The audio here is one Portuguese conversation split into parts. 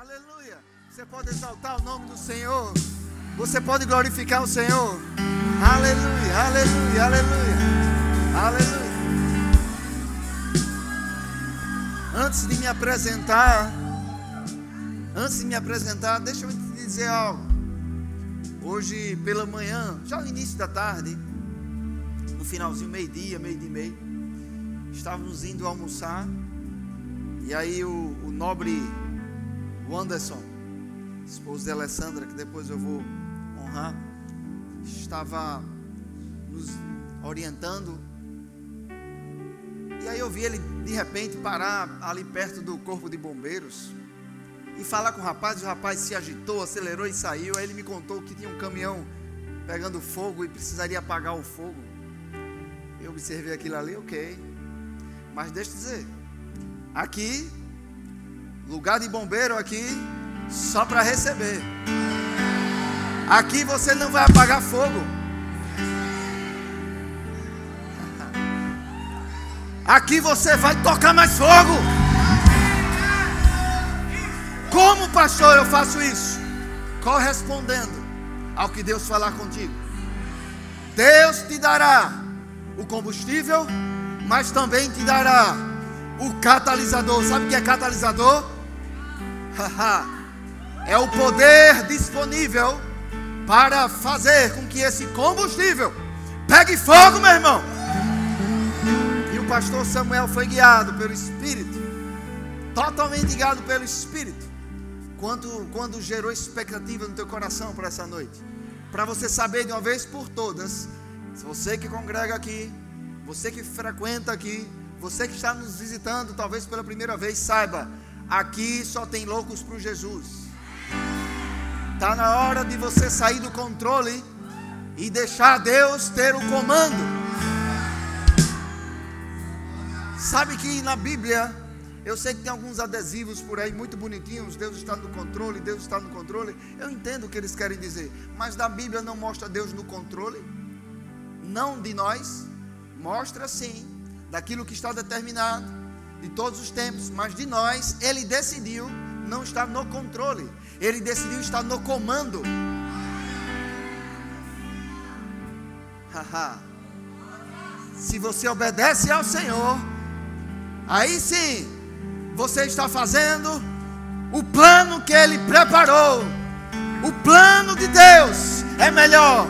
Aleluia. Você pode exaltar o nome do Senhor. Você pode glorificar o Senhor. Aleluia, aleluia, aleluia. Aleluia. Antes de me apresentar, antes de me apresentar, deixa eu te dizer algo. Hoje pela manhã, já no início da tarde, no finalzinho, meio-dia, meio-dia e meio, estávamos indo almoçar. E aí o, o nobre Wanderson, esposo de Alessandra, que depois eu vou honrar, estava nos orientando. E aí eu vi ele de repente parar ali perto do corpo de bombeiros e falar com o rapaz. O rapaz se agitou, acelerou e saiu. Aí ele me contou que tinha um caminhão pegando fogo e precisaria apagar o fogo. Eu observei aquilo ali, ok. Mas deixa eu dizer, aqui, lugar de bombeiro aqui, só para receber. Aqui você não vai apagar fogo. Aqui você vai tocar mais fogo. Como pastor eu faço isso? Correspondendo ao que Deus falar contigo. Deus te dará o combustível, mas também te dará o catalisador. Sabe o que é catalisador? É o poder disponível para fazer com que esse combustível pegue fogo, meu irmão. E o pastor Samuel foi guiado pelo Espírito, totalmente guiado pelo Espírito, quando, quando gerou expectativa no teu coração para essa noite, para você saber de uma vez por todas, você que congrega aqui, você que frequenta aqui, você que está nos visitando, talvez pela primeira vez, saiba, aqui só tem loucos para Jesus. Está na hora de você sair do controle e deixar Deus ter o comando. Sabe que na Bíblia, eu sei que tem alguns adesivos por aí muito bonitinhos, Deus está no controle, Deus está no controle. Eu entendo o que eles querem dizer, mas da Bíblia não mostra Deus no controle, não de nós, mostra sim daquilo que está determinado de todos os tempos, mas de nós, ele decidiu não estar no controle. Ele decidiu estar no comando. Se você obedece ao Senhor, aí sim você está fazendo o plano que Ele preparou. O plano de Deus é melhor.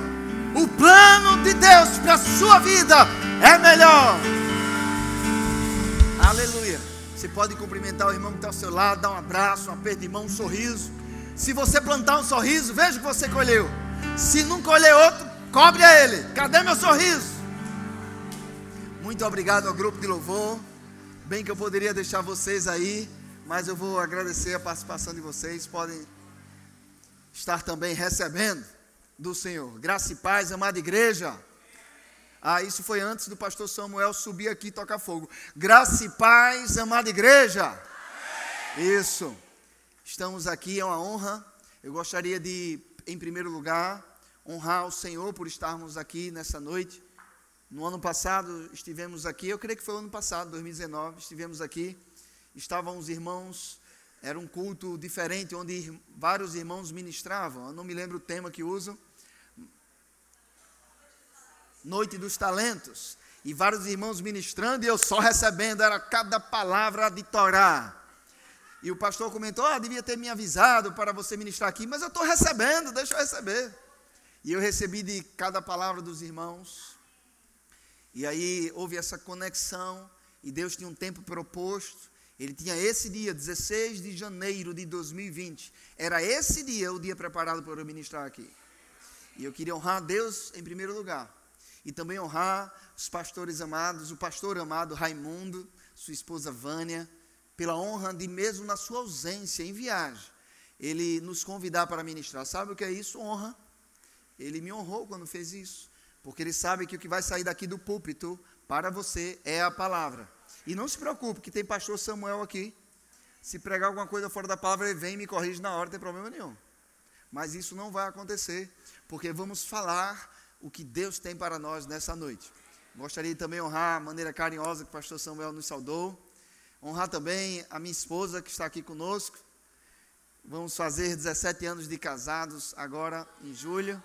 O plano de Deus para a sua vida é melhor. Aleluia. Você pode cumprimentar o irmão que está ao seu lado, dar um abraço, um aperto de mão, um sorriso. Se você plantar um sorriso, veja o que você colheu. Se não colher outro, cobre a ele. Cadê meu sorriso? Muito obrigado ao grupo de louvor. Bem que eu poderia deixar vocês aí, mas eu vou agradecer a participação de vocês. Podem estar também recebendo do Senhor. Graça e paz, amada igreja. Ah, isso foi antes do pastor Samuel subir aqui e tocar fogo. Graça e paz, amada igreja. Isso. Estamos aqui, é uma honra. Eu gostaria de, em primeiro lugar, honrar o Senhor por estarmos aqui nessa noite. No ano passado estivemos aqui, eu creio que foi o ano passado, 2019, estivemos aqui. Estavam os irmãos, era um culto diferente, onde vários irmãos ministravam. Eu não me lembro o tema que usam. Noite dos Talentos. E vários irmãos ministrando e eu só recebendo, era cada palavra de Torá. E o pastor comentou: Ah, devia ter me avisado para você ministrar aqui, mas eu estou recebendo, deixa eu receber. E eu recebi de cada palavra dos irmãos. E aí houve essa conexão, e Deus tinha um tempo proposto. Ele tinha esse dia, 16 de janeiro de 2020. Era esse dia o dia preparado para eu ministrar aqui. E eu queria honrar Deus em primeiro lugar. E também honrar os pastores amados, o pastor amado Raimundo, sua esposa Vânia pela honra de mesmo na sua ausência em viagem, ele nos convidar para ministrar. Sabe o que é isso? Honra. Ele me honrou quando fez isso, porque ele sabe que o que vai sair daqui do púlpito para você é a palavra. E não se preocupe, que tem pastor Samuel aqui. Se pregar alguma coisa fora da palavra, ele vem e me corrige na hora, não tem problema nenhum. Mas isso não vai acontecer, porque vamos falar o que Deus tem para nós nessa noite. Gostaria de também honrar a maneira carinhosa que o pastor Samuel nos saudou. Honrar também a minha esposa que está aqui conosco. Vamos fazer 17 anos de casados agora em julho.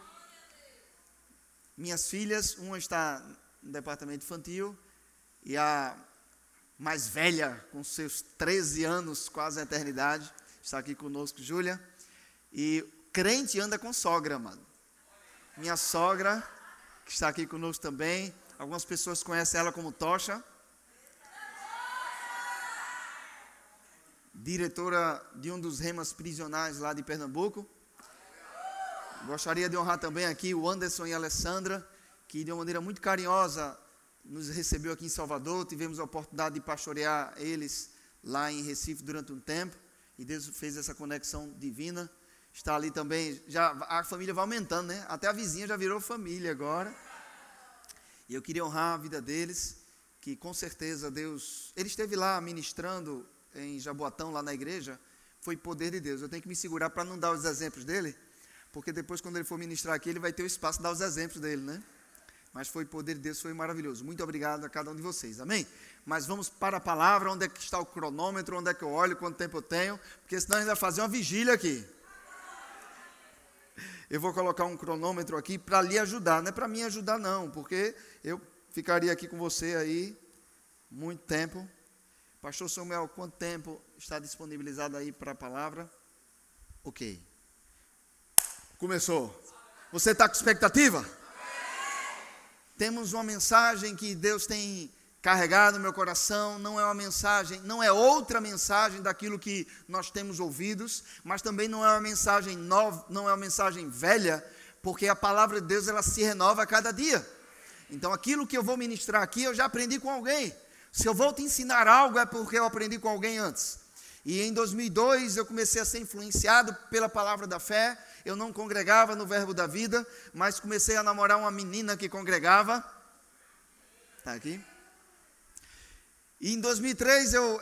Minhas filhas, uma está no departamento infantil e a mais velha, com seus 13 anos, quase a eternidade, está aqui conosco, Júlia. E crente anda com sogra, mano. Minha sogra, que está aqui conosco também. Algumas pessoas conhecem ela como Tocha. Diretora de um dos remas prisionais lá de Pernambuco. Gostaria de honrar também aqui o Anderson e a Alessandra, que de uma maneira muito carinhosa nos recebeu aqui em Salvador. Tivemos a oportunidade de pastorear eles lá em Recife durante um tempo. E Deus fez essa conexão divina. Está ali também, já a família vai aumentando, né? Até a vizinha já virou família agora. E eu queria honrar a vida deles, que com certeza Deus. Ele esteve lá ministrando em Jaboatão, lá na igreja. Foi poder de Deus. Eu tenho que me segurar para não dar os exemplos dele, porque depois, quando ele for ministrar aqui, ele vai ter o espaço de dar os exemplos dele, né? Mas foi poder de Deus, foi maravilhoso. Muito obrigado a cada um de vocês, amém? Mas vamos para a palavra, onde é que está o cronômetro, onde é que eu olho, quanto tempo eu tenho, porque senão a gente vai fazer uma vigília aqui. Eu vou colocar um cronômetro aqui para lhe ajudar, não é para mim ajudar não, porque eu ficaria aqui com você aí muito tempo. Pastor Samuel, quanto tempo está disponibilizado aí para a palavra? Ok. Começou. Você está com expectativa? Temos uma mensagem que Deus tem carregado no meu coração, não é uma mensagem, não é outra mensagem daquilo que nós temos ouvidos, mas também não é uma mensagem nova, não é uma mensagem velha, porque a palavra de Deus ela se renova a cada dia. Então aquilo que eu vou ministrar aqui eu já aprendi com alguém. Se eu vou te ensinar algo é porque eu aprendi com alguém antes. E em 2002 eu comecei a ser influenciado pela palavra da fé. Eu não congregava no Verbo da Vida, mas comecei a namorar uma menina que congregava. Está aqui. E em 2003 eu,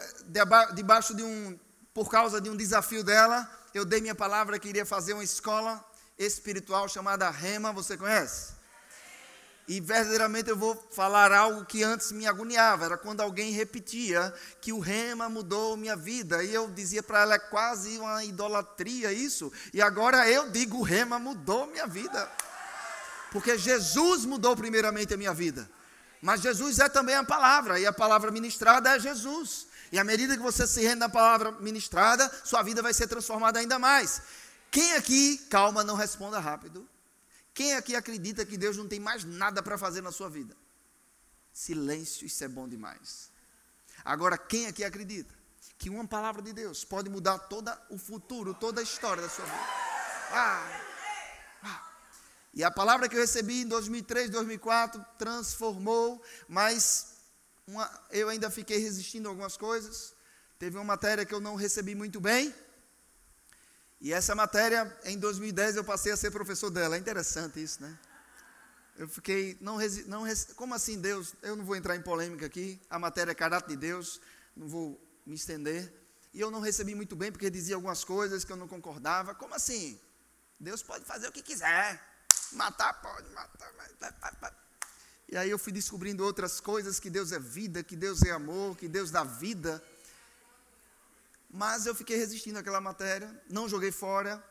debaixo de um, por causa de um desafio dela, eu dei minha palavra que iria fazer uma escola espiritual chamada Rema. Você conhece? E verdadeiramente eu vou falar algo que antes me agoniava, era quando alguém repetia que o rema mudou minha vida. E eu dizia para ela, é quase uma idolatria isso. E agora eu digo, o rema mudou minha vida. Porque Jesus mudou primeiramente a minha vida. Mas Jesus é também a palavra, e a palavra ministrada é Jesus. E à medida que você se rende na palavra ministrada, sua vida vai ser transformada ainda mais. Quem aqui, calma, não responda rápido. Quem aqui acredita que Deus não tem mais nada para fazer na sua vida? Silêncio, isso é bom demais. Agora, quem aqui acredita que uma palavra de Deus pode mudar todo o futuro, toda a história da sua vida? Ah, ah. E a palavra que eu recebi em 2003, 2004 transformou, mas uma, eu ainda fiquei resistindo a algumas coisas. Teve uma matéria que eu não recebi muito bem, e essa matéria, em 2010, eu passei a ser professor dela. É interessante isso, né? Eu fiquei, não, não como assim Deus? Eu não vou entrar em polêmica aqui. A matéria é caráter de Deus, não vou me estender. E eu não recebi muito bem porque dizia algumas coisas que eu não concordava. Como assim? Deus pode fazer o que quiser. Matar pode, matar. E aí eu fui descobrindo outras coisas, que Deus é vida, que Deus é amor, que Deus dá vida. Mas eu fiquei resistindo àquela matéria, não joguei fora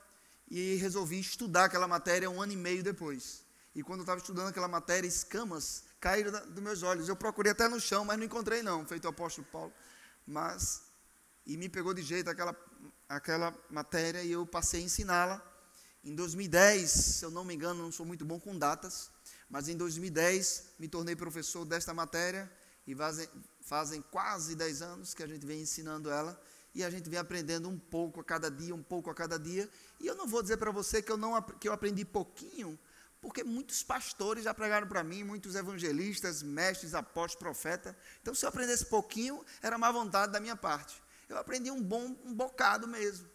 e resolvi estudar aquela matéria um ano e meio depois. E quando eu estava estudando aquela matéria, escamas caíram dos meus olhos. Eu procurei até no chão, mas não encontrei não, feito o apóstolo Paulo. Mas, e me pegou de jeito aquela, aquela matéria e eu passei a ensiná-la. Em 2010, se eu não me engano, não sou muito bom com datas, mas em 2010 me tornei professor desta matéria e fazem, fazem quase 10 anos que a gente vem ensinando ela e a gente vem aprendendo um pouco a cada dia, um pouco a cada dia. E eu não vou dizer para você que eu, não, que eu aprendi pouquinho, porque muitos pastores já pregaram para mim, muitos evangelistas, mestres, apóstolos, profetas. Então, se eu aprendesse pouquinho, era má vontade da minha parte. Eu aprendi um bom, um bocado mesmo.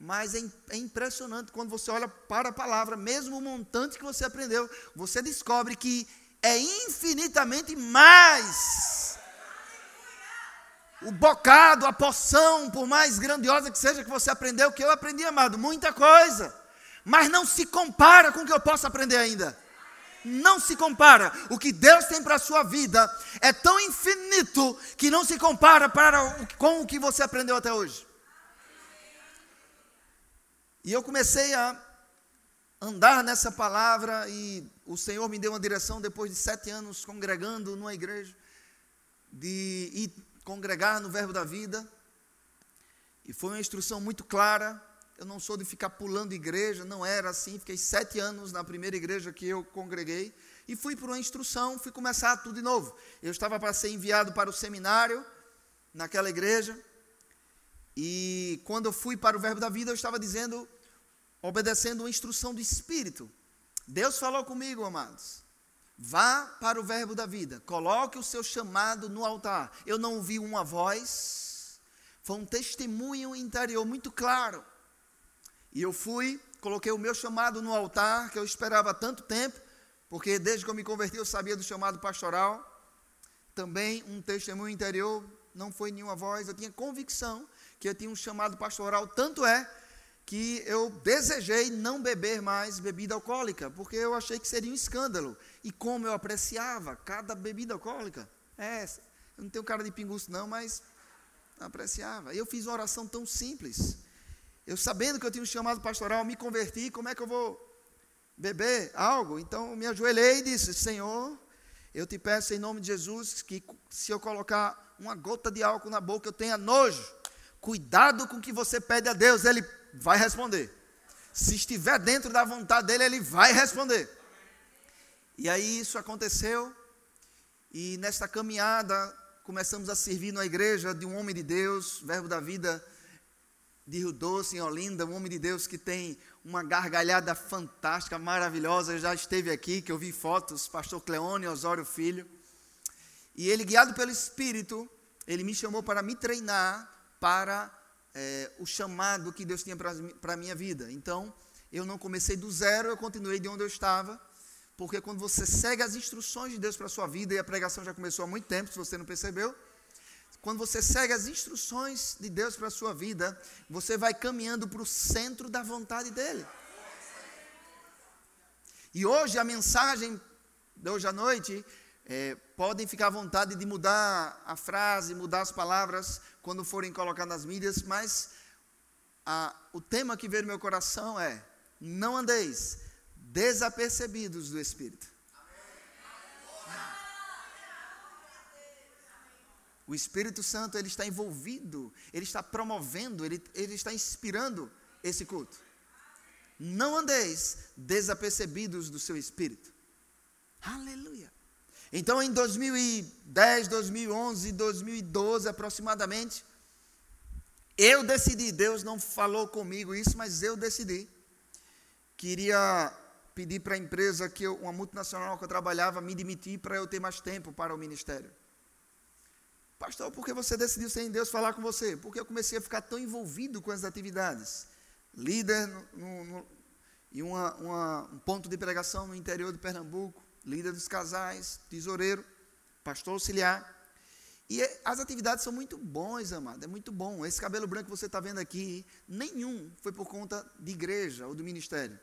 Mas é, é impressionante quando você olha para a palavra, mesmo o montante que você aprendeu, você descobre que é infinitamente mais o bocado, a poção, por mais grandiosa que seja que você aprendeu, que eu aprendi, amado, muita coisa. Mas não se compara com o que eu posso aprender ainda. Não se compara. O que Deus tem para a sua vida é tão infinito que não se compara para com o que você aprendeu até hoje. E eu comecei a andar nessa palavra e o Senhor me deu uma direção depois de sete anos congregando numa igreja, de ir congregar no Verbo da Vida. E foi uma instrução muito clara. Eu não sou de ficar pulando igreja, não era assim. Fiquei sete anos na primeira igreja que eu congreguei e fui por uma instrução, fui começar tudo de novo. Eu estava para ser enviado para o seminário naquela igreja. E quando eu fui para o Verbo da Vida, eu estava dizendo obedecendo uma instrução do Espírito. Deus falou comigo, amados. Vá para o verbo da vida, coloque o seu chamado no altar. Eu não ouvi uma voz, foi um testemunho interior muito claro. E eu fui, coloquei o meu chamado no altar, que eu esperava tanto tempo, porque desde que eu me converti eu sabia do chamado pastoral. Também um testemunho interior, não foi nenhuma voz, eu tinha convicção que eu tinha um chamado pastoral, tanto é que eu desejei não beber mais bebida alcoólica, porque eu achei que seria um escândalo. E como eu apreciava cada bebida alcoólica. É, eu não tenho cara de pinguço não, mas apreciava. E eu fiz uma oração tão simples. Eu sabendo que eu tinha um chamado pastoral, me converti, como é que eu vou beber algo? Então me ajoelhei e disse: Senhor, eu te peço em nome de Jesus que se eu colocar uma gota de álcool na boca, eu tenha nojo. Cuidado com o que você pede a Deus, Ele vai responder. Se estiver dentro da vontade dele, ele vai responder. E aí isso aconteceu, e nesta caminhada começamos a servir na igreja de um homem de Deus, Verbo da Vida de Rio Doce, em Olinda, um homem de Deus que tem uma gargalhada fantástica, maravilhosa. Eu já esteve aqui, que eu vi fotos, pastor Cleone Osório Filho. E ele, guiado pelo Espírito, ele me chamou para me treinar para é, o chamado que Deus tinha para a minha vida. Então, eu não comecei do zero, eu continuei de onde eu estava, porque quando você segue as instruções de Deus para a sua vida, e a pregação já começou há muito tempo, se você não percebeu, quando você segue as instruções de Deus para a sua vida, você vai caminhando para o centro da vontade dEle. E hoje a mensagem de hoje à noite, é, podem ficar à vontade de mudar a frase, mudar as palavras, quando forem colocar nas mídias, mas a, o tema que veio no meu coração é: não andeis desapercebidos do Espírito. O Espírito Santo ele está envolvido, ele está promovendo, ele, ele está inspirando esse culto. Não andeis desapercebidos do seu Espírito. Aleluia. Então, em 2010, 2011, 2012 aproximadamente, eu decidi, Deus não falou comigo isso, mas eu decidi. Queria pedir para a empresa que eu, uma multinacional que eu trabalhava, me demitir para eu ter mais tempo para o ministério. Pastor, por que você decidiu sem Deus falar com você? Porque eu comecei a ficar tão envolvido com as atividades. Líder no, no, no, em uma, uma, um ponto de pregação no interior de Pernambuco líder dos casais, tesoureiro, pastor auxiliar. E é, as atividades são muito bons, amado, é muito bom. Esse cabelo branco que você está vendo aqui, nenhum foi por conta de igreja ou do ministério.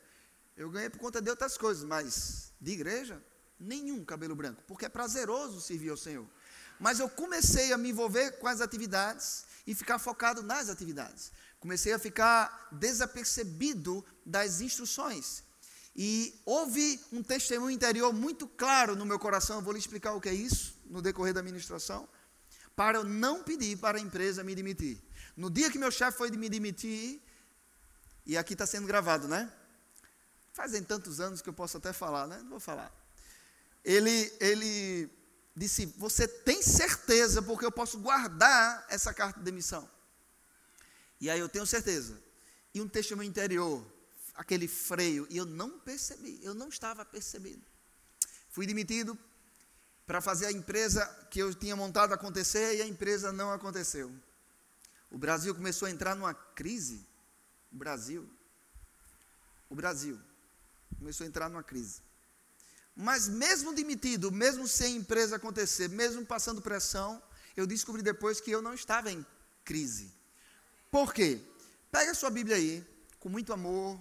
Eu ganhei por conta de outras coisas, mas de igreja, nenhum cabelo branco, porque é prazeroso servir ao Senhor. Mas eu comecei a me envolver com as atividades e ficar focado nas atividades. Comecei a ficar desapercebido das instruções. E houve um testemunho interior muito claro no meu coração, eu vou lhe explicar o que é isso no decorrer da ministração, para eu não pedir para a empresa me demitir. No dia que meu chefe foi me demitir, e aqui está sendo gravado, né? Fazem tantos anos que eu posso até falar, né? Não vou falar. Ele, ele disse: Você tem certeza, porque eu posso guardar essa carta de demissão. E aí eu tenho certeza. E um testemunho interior aquele freio e eu não percebi, eu não estava percebendo. Fui demitido para fazer a empresa que eu tinha montado acontecer e a empresa não aconteceu. O Brasil começou a entrar numa crise. O Brasil. O Brasil começou a entrar numa crise. Mas mesmo demitido, mesmo sem empresa acontecer, mesmo passando pressão, eu descobri depois que eu não estava em crise. Por quê? Pega a sua Bíblia aí, com muito amor,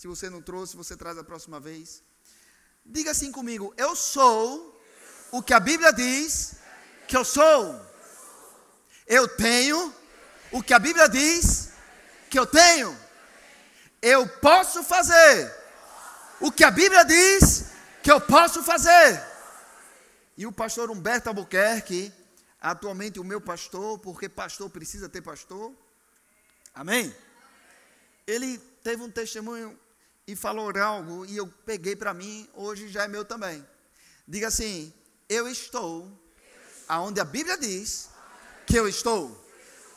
se você não trouxe, você traz a próxima vez. Diga assim comigo: Eu sou o que a Bíblia diz que eu sou. Eu tenho o que a Bíblia diz que eu tenho. eu posso fazer o que a Bíblia diz que eu posso fazer. E o pastor Humberto Albuquerque, atualmente o meu pastor, porque pastor precisa ter pastor. Amém? Ele teve um testemunho e falou algo e eu peguei para mim, hoje já é meu também. Diga assim: Eu estou aonde a Bíblia diz que eu estou.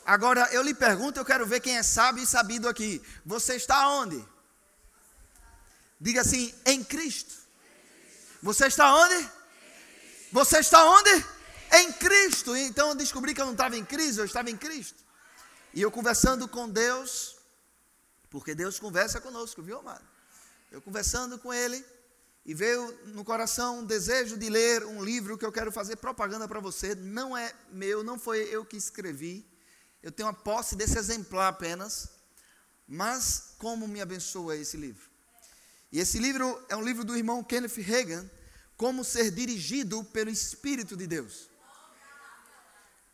Agora eu lhe pergunto, eu quero ver quem é sábio e sabido aqui. Você está onde? Diga assim: em Cristo. Você está onde? Você está onde? Em Cristo. Então eu descobri que eu não estava em crise, eu estava em Cristo. E eu conversando com Deus, porque Deus conversa conosco, viu, amado? Eu conversando com Ele, e veio no coração um desejo de ler um livro que eu quero fazer propaganda para você. Não é meu, não foi eu que escrevi. Eu tenho a posse desse exemplar apenas. Mas como me abençoa esse livro? E esse livro é um livro do irmão Kenneth Reagan, Como ser dirigido pelo Espírito de Deus.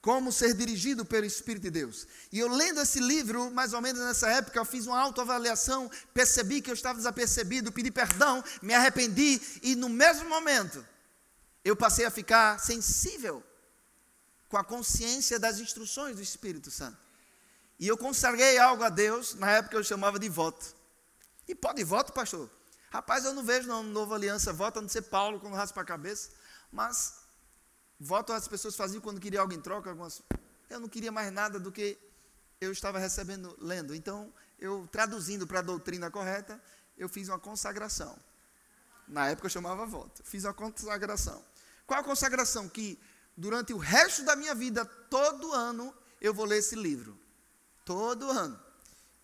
Como ser dirigido pelo Espírito de Deus. E eu lendo esse livro, mais ou menos nessa época, eu fiz uma autoavaliação, percebi que eu estava desapercebido, pedi perdão, me arrependi, e no mesmo momento, eu passei a ficar sensível com a consciência das instruções do Espírito Santo. E eu consagrei algo a Deus, na época eu chamava de voto. E pode voto, pastor? Rapaz, eu não vejo na nova aliança voto, a não ser Paulo quando raspa a cabeça, mas Voto as pessoas faziam quando queriam algo em troca. Algumas, eu não queria mais nada do que eu estava recebendo, lendo. Então, eu traduzindo para a doutrina correta, eu fiz uma consagração. Na época eu chamava voto. Fiz uma consagração. Qual a consagração? Que durante o resto da minha vida, todo ano, eu vou ler esse livro. Todo ano.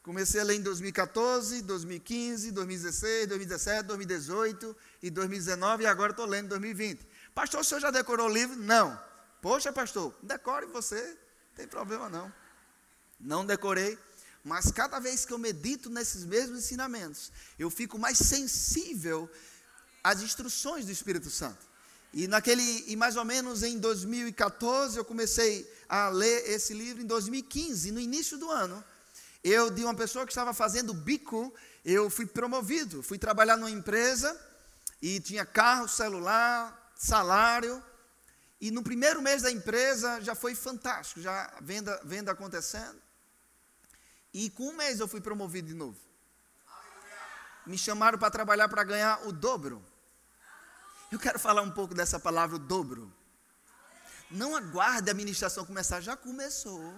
Comecei a ler em 2014, 2015, 2016, 2017, 2018 e 2019 e agora estou lendo em 2020. Pastor, o senhor já decorou o livro? Não. Poxa, pastor, decore você, não tem problema não. Não decorei, mas cada vez que eu medito nesses mesmos ensinamentos, eu fico mais sensível às instruções do Espírito Santo. E naquele, e mais ou menos em 2014, eu comecei a ler esse livro em 2015, no início do ano. Eu, de uma pessoa que estava fazendo bico, eu fui promovido, fui trabalhar numa empresa e tinha carro, celular, salário. E no primeiro mês da empresa já foi fantástico, já venda, venda acontecendo. E com um mês eu fui promovido de novo. Me chamaram para trabalhar para ganhar o dobro. Eu quero falar um pouco dessa palavra, o dobro. Não aguarde a administração começar, já começou.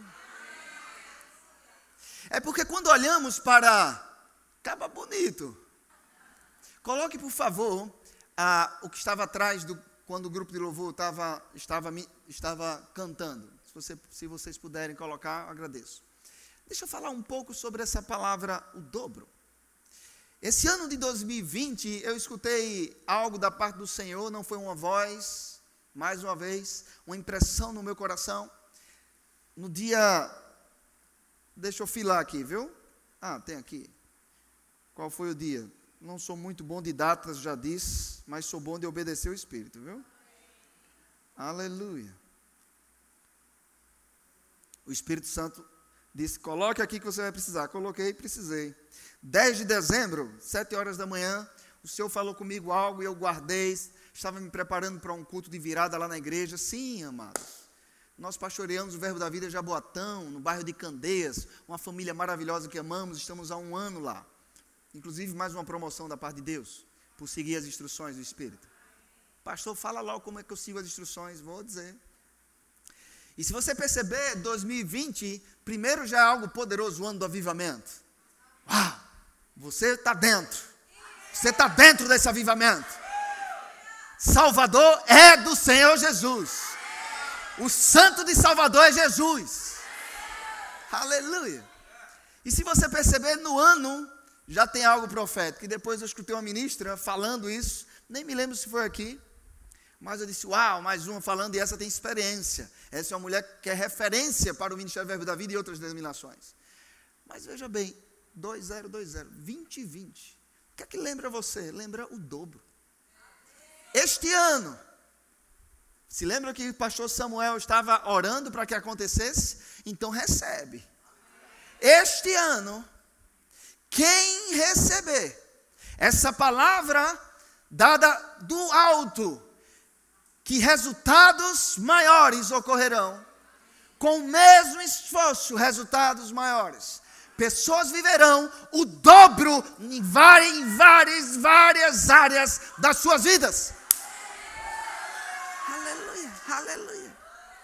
É porque quando olhamos para. Acaba bonito. Coloque, por favor, a, o que estava atrás do, quando o grupo de louvor estava, estava, estava cantando. Se, você, se vocês puderem colocar, agradeço. Deixa eu falar um pouco sobre essa palavra, o dobro. Esse ano de 2020, eu escutei algo da parte do Senhor, não foi uma voz, mais uma vez, uma impressão no meu coração. No dia. Deixa eu filar aqui, viu? Ah, tem aqui. Qual foi o dia? Não sou muito bom de datas, já disse, mas sou bom de obedecer o Espírito, viu? Aleluia. O Espírito Santo disse: coloque aqui que você vai precisar. Coloquei, precisei. 10 de dezembro, 7 horas da manhã, o Senhor falou comigo algo e eu guardei. Estava me preparando para um culto de virada lá na igreja. Sim, amados. Nós pastoreamos o Verbo da Vida Jaboatão, no bairro de Candeias, uma família maravilhosa que amamos, estamos há um ano lá. Inclusive, mais uma promoção da parte de Deus, por seguir as instruções do Espírito. Pastor, fala logo como é que eu sigo as instruções, vou dizer. E se você perceber, 2020, primeiro já é algo poderoso, o ano do avivamento. Ah, você está dentro. Você está dentro desse avivamento. Salvador é do Senhor Jesus. O santo de Salvador é Jesus. Aleluia. E se você perceber, no ano já tem algo profético. E depois eu escutei uma ministra falando isso, nem me lembro se foi aqui, mas eu disse: Uau, mais uma falando, e essa tem experiência. Essa é uma mulher que é referência para o Ministério Verbo da Vida e outras denominações. Mas veja bem, 2020, 2020. O que é que lembra você? Lembra o dobro. Este ano, se lembra que o pastor Samuel estava orando para que acontecesse? Então recebe. Este ano, quem receber essa palavra dada do alto, que resultados maiores ocorrerão, com o mesmo esforço, resultados maiores. Pessoas viverão o dobro em várias, em várias, várias áreas das suas vidas. Aleluia, aleluia,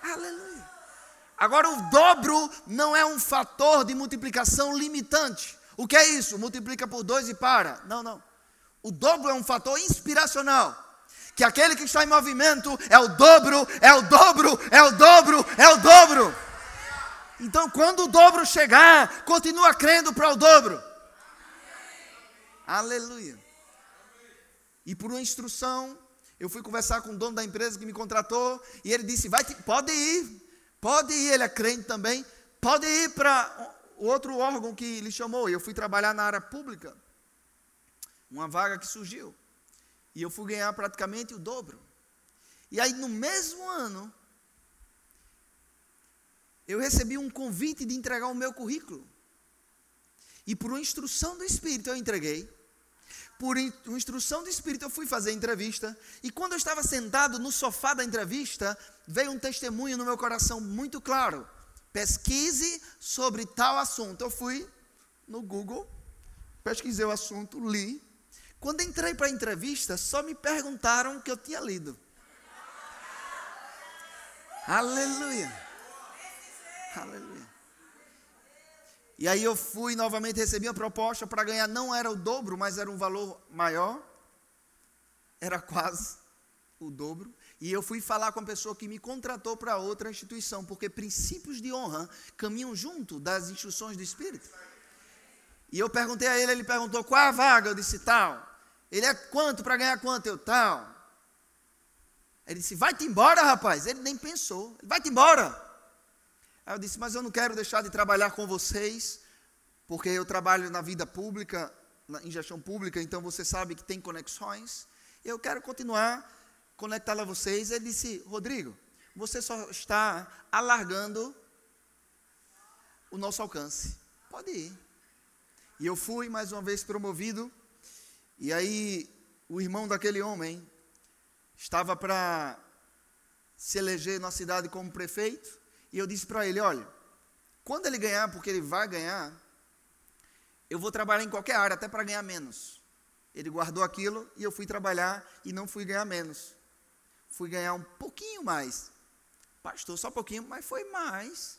aleluia. Agora, o dobro não é um fator de multiplicação limitante. O que é isso? Multiplica por dois e para. Não, não. O dobro é um fator inspiracional. Que aquele que está em movimento é o dobro, é o dobro, é o dobro, é o dobro. Então, quando o dobro chegar, continua crendo para o dobro. Aleluia. E por uma instrução, eu fui conversar com o dono da empresa que me contratou e ele disse: "Vai, pode ir, pode ir". Ele é crente também, pode ir para o outro órgão que lhe chamou. Eu fui trabalhar na área pública, uma vaga que surgiu. E eu fui ganhar praticamente o dobro. E aí, no mesmo ano, eu recebi um convite de entregar o meu currículo. E por uma instrução do Espírito eu entreguei. Por uma instrução do Espírito eu fui fazer a entrevista. E quando eu estava sentado no sofá da entrevista, veio um testemunho no meu coração muito claro pesquise sobre tal assunto. Eu fui no Google, pesquisei o assunto, li. Quando entrei para a entrevista, só me perguntaram o que eu tinha lido. Aleluia. Aleluia. E aí eu fui novamente recebi a proposta para ganhar, não era o dobro, mas era um valor maior. Era quase o dobro. E eu fui falar com a pessoa que me contratou para outra instituição, porque princípios de honra caminham junto das instruções do Espírito. E eu perguntei a ele, ele perguntou qual a vaga, eu disse tal. Ele é quanto para ganhar quanto? Eu tal. Ele disse, vai-te embora, rapaz. Ele nem pensou, vai-te embora. Aí eu disse, mas eu não quero deixar de trabalhar com vocês, porque eu trabalho na vida pública, em gestão pública, então você sabe que tem conexões. Eu quero continuar conectá-lo a vocês, ele disse: Rodrigo, você só está alargando o nosso alcance. Pode ir. E eu fui mais uma vez promovido. E aí o irmão daquele homem estava para se eleger na cidade como prefeito. E eu disse para ele: olha, quando ele ganhar, porque ele vai ganhar, eu vou trabalhar em qualquer área, até para ganhar menos. Ele guardou aquilo e eu fui trabalhar e não fui ganhar menos fui ganhar um pouquinho mais. Pastor, só um pouquinho, mas foi mais.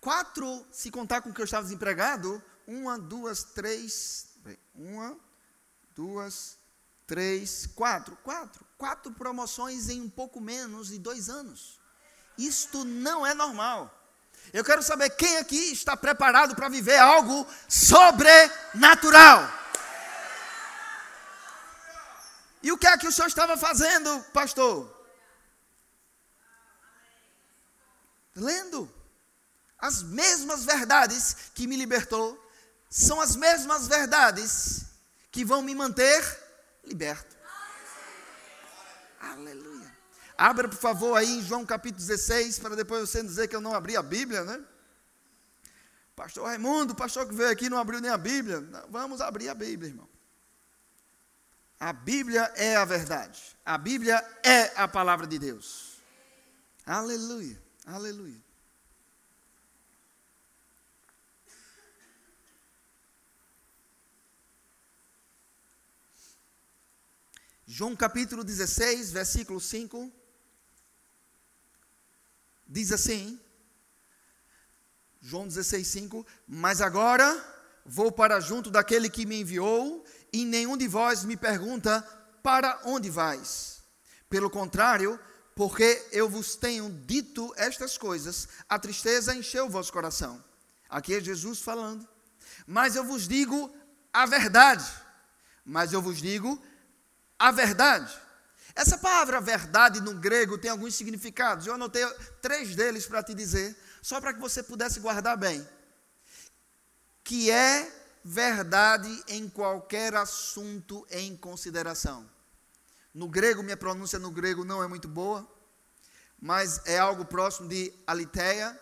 Quatro, se contar com que eu estava desempregado, uma, duas, três, uma, duas, três, quatro, quatro, quatro promoções em um pouco menos de dois anos. Isto não é normal. Eu quero saber quem aqui está preparado para viver algo sobrenatural. E o que é que o senhor estava fazendo, pastor? Lendo. As mesmas verdades que me libertou são as mesmas verdades que vão me manter liberto. Aleluia. Abra, por favor, aí em João capítulo 16, para depois você dizer que eu não abri a Bíblia, né? Pastor Raimundo, pastor que veio aqui não abriu nem a Bíblia. Vamos abrir a Bíblia, irmão. A Bíblia é a verdade. A Bíblia é a palavra de Deus. Aleluia, aleluia. João capítulo 16, versículo 5. Diz assim: João 16, 5. Mas agora vou para junto daquele que me enviou e nenhum de vós me pergunta: Para onde vais? Pelo contrário, porque eu vos tenho dito estas coisas, a tristeza encheu o vosso coração. Aqui é Jesus falando. Mas eu vos digo a verdade. Mas eu vos digo a verdade. Essa palavra verdade no grego tem alguns significados. Eu anotei três deles para te dizer, só para que você pudesse guardar bem. Que é verdade em qualquer assunto em consideração. No grego, minha pronúncia no grego não é muito boa, mas é algo próximo de aliteia,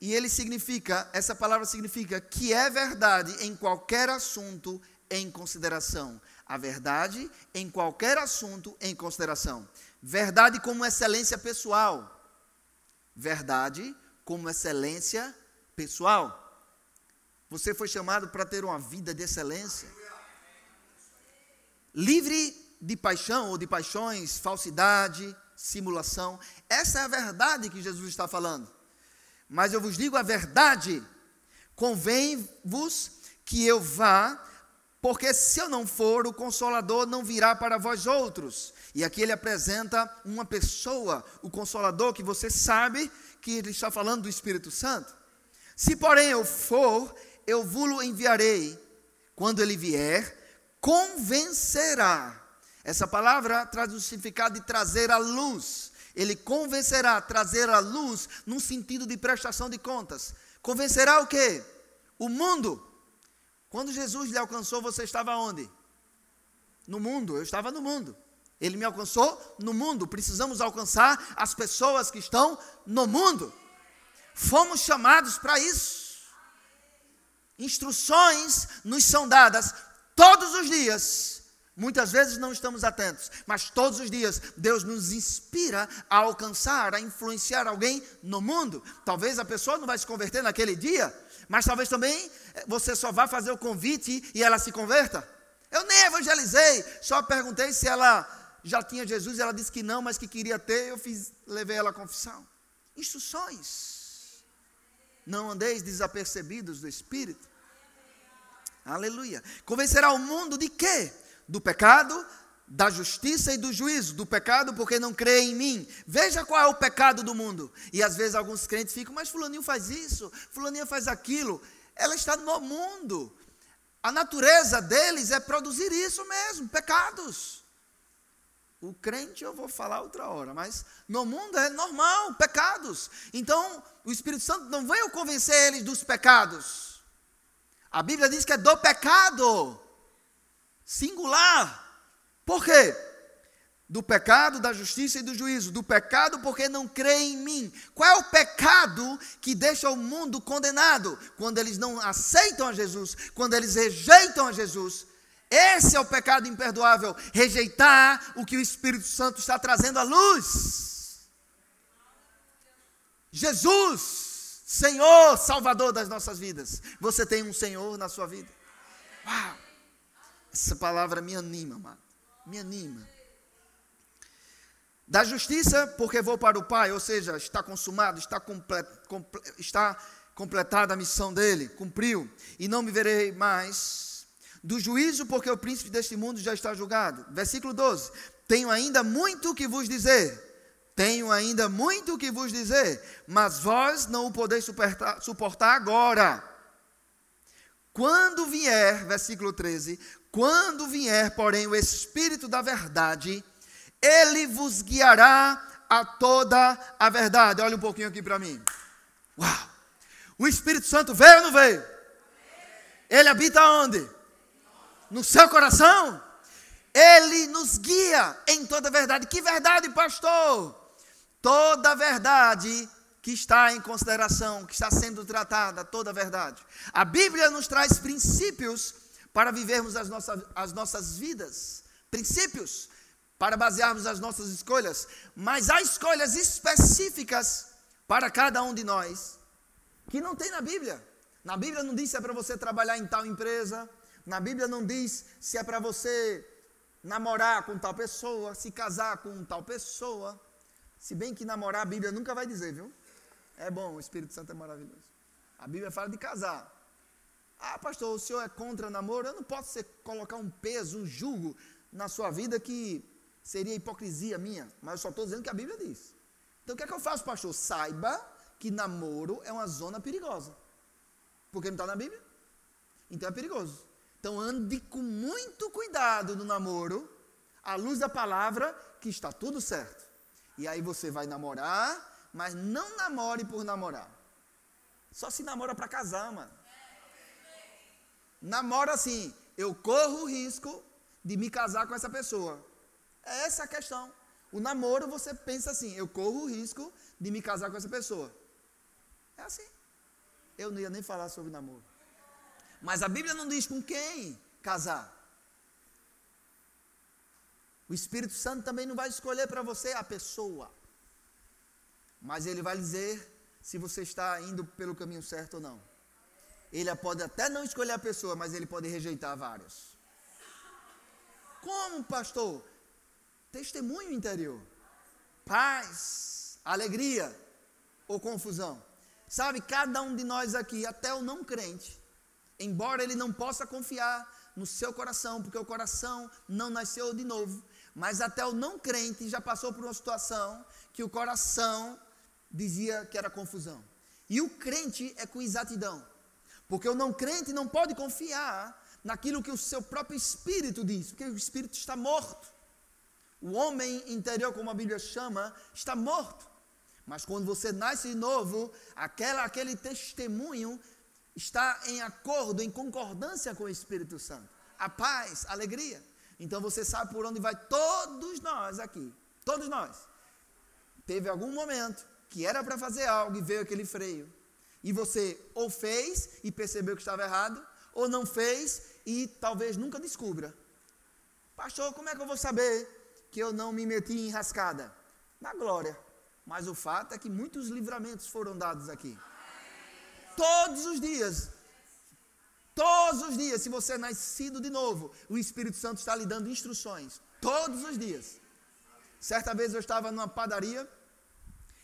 E ele significa, essa palavra significa que é verdade em qualquer assunto em consideração. A verdade em qualquer assunto em consideração. Verdade como excelência pessoal. Verdade como excelência pessoal. Você foi chamado para ter uma vida de excelência. Livre de paixão ou de paixões, falsidade, simulação. Essa é a verdade que Jesus está falando. Mas eu vos digo a verdade: convém-vos que eu vá, porque se eu não for, o consolador não virá para vós outros. E aqui ele apresenta uma pessoa, o consolador, que você sabe que ele está falando do Espírito Santo. Se, porém, eu for, eu vos enviarei. Quando ele vier, convencerá. Essa palavra traz o significado de trazer a luz. Ele convencerá, trazer a luz num sentido de prestação de contas. Convencerá o quê? O mundo. Quando Jesus lhe alcançou, você estava onde? No mundo, eu estava no mundo. Ele me alcançou no mundo. Precisamos alcançar as pessoas que estão no mundo. Fomos chamados para isso. Instruções nos são dadas todos os dias Muitas vezes não estamos atentos, mas todos os dias Deus nos inspira a alcançar, a influenciar alguém no mundo. Talvez a pessoa não vai se converter naquele dia, mas talvez também eh, você só vá fazer o convite e ela se converta. Eu nem evangelizei, só perguntei se ela já tinha Jesus, ela disse que não, mas que queria ter, eu fiz, levei ela à confissão. Instruções. Não andeis desapercebidos do Espírito. Aleluia. Convencerá o mundo de quê? do pecado, da justiça e do juízo. Do pecado porque não crê em mim. Veja qual é o pecado do mundo. E às vezes alguns crentes ficam, mas fulaninho faz isso, fulaninha faz aquilo. Ela está no mundo. A natureza deles é produzir isso mesmo, pecados. O crente eu vou falar outra hora, mas no mundo é normal, pecados. Então, o Espírito Santo não veio convencer eles dos pecados. A Bíblia diz que é do pecado singular. Por quê? Do pecado, da justiça e do juízo. Do pecado, porque não crê em mim. Qual é o pecado que deixa o mundo condenado? Quando eles não aceitam a Jesus, quando eles rejeitam a Jesus. Esse é o pecado imperdoável. Rejeitar o que o Espírito Santo está trazendo à luz. Jesus, Senhor, Salvador das nossas vidas. Você tem um Senhor na sua vida. Uau! Essa palavra me anima, amado. Me anima. Da justiça, porque vou para o Pai, ou seja, está consumado, está, comple, comple, está completada a missão dele, cumpriu, e não me verei mais. Do juízo, porque o príncipe deste mundo já está julgado. Versículo 12: Tenho ainda muito que vos dizer. Tenho ainda muito que vos dizer, mas vós não o podeis suportar, suportar agora. Quando vier, versículo 13, quando vier, porém, o Espírito da Verdade, ele vos guiará a toda a verdade. Olha um pouquinho aqui para mim. Uau! O Espírito Santo veio ou não veio? Ele habita onde? No seu coração? Ele nos guia em toda verdade. Que verdade, pastor? Toda verdade que está em consideração, que está sendo tratada, toda verdade. A Bíblia nos traz princípios para vivermos as nossas, as nossas vidas, princípios para basearmos as nossas escolhas, mas há escolhas específicas para cada um de nós que não tem na Bíblia. Na Bíblia não diz se é para você trabalhar em tal empresa, na Bíblia não diz se é para você namorar com tal pessoa, se casar com tal pessoa. Se bem que namorar a Bíblia nunca vai dizer, viu? É bom, o Espírito Santo é maravilhoso. A Bíblia fala de casar. Ah, pastor, o senhor é contra namoro? Eu não posso ser, colocar um peso, um jugo na sua vida que seria hipocrisia minha, mas eu só estou dizendo que a Bíblia diz. Então o que é que eu faço, pastor? Saiba que namoro é uma zona perigosa. Porque não está na Bíblia? Então é perigoso. Então ande com muito cuidado no namoro, à luz da palavra, que está tudo certo. E aí você vai namorar, mas não namore por namorar. Só se namora para casar, mano. Namoro assim, eu corro o risco de me casar com essa pessoa. É essa a questão. O namoro você pensa assim, eu corro o risco de me casar com essa pessoa. É assim. eu não ia nem falar sobre namoro. Mas a Bíblia não diz com quem casar. O Espírito Santo também não vai escolher para você a pessoa. Mas ele vai dizer se você está indo pelo caminho certo ou não. Ele pode até não escolher a pessoa, mas ele pode rejeitar vários. Como, pastor? Testemunho interior. Paz, alegria ou confusão. Sabe, cada um de nós aqui, até o não crente, embora ele não possa confiar no seu coração, porque o coração não nasceu de novo, mas até o não crente já passou por uma situação que o coração dizia que era confusão. E o crente é com exatidão. Porque o não crente não pode confiar naquilo que o seu próprio espírito diz, porque o espírito está morto. O homem interior, como a Bíblia chama, está morto. Mas quando você nasce de novo, aquela, aquele testemunho está em acordo, em concordância com o Espírito Santo. A paz, a alegria. Então você sabe por onde vai todos nós aqui. Todos nós. Teve algum momento que era para fazer algo e veio aquele freio. E você ou fez e percebeu que estava errado, ou não fez e talvez nunca descubra. Pastor, como é que eu vou saber que eu não me meti em rascada? Na glória. Mas o fato é que muitos livramentos foram dados aqui. Todos os dias. Todos os dias, se você é nascido de novo, o Espírito Santo está lhe dando instruções. Todos os dias. Certa vez eu estava numa padaria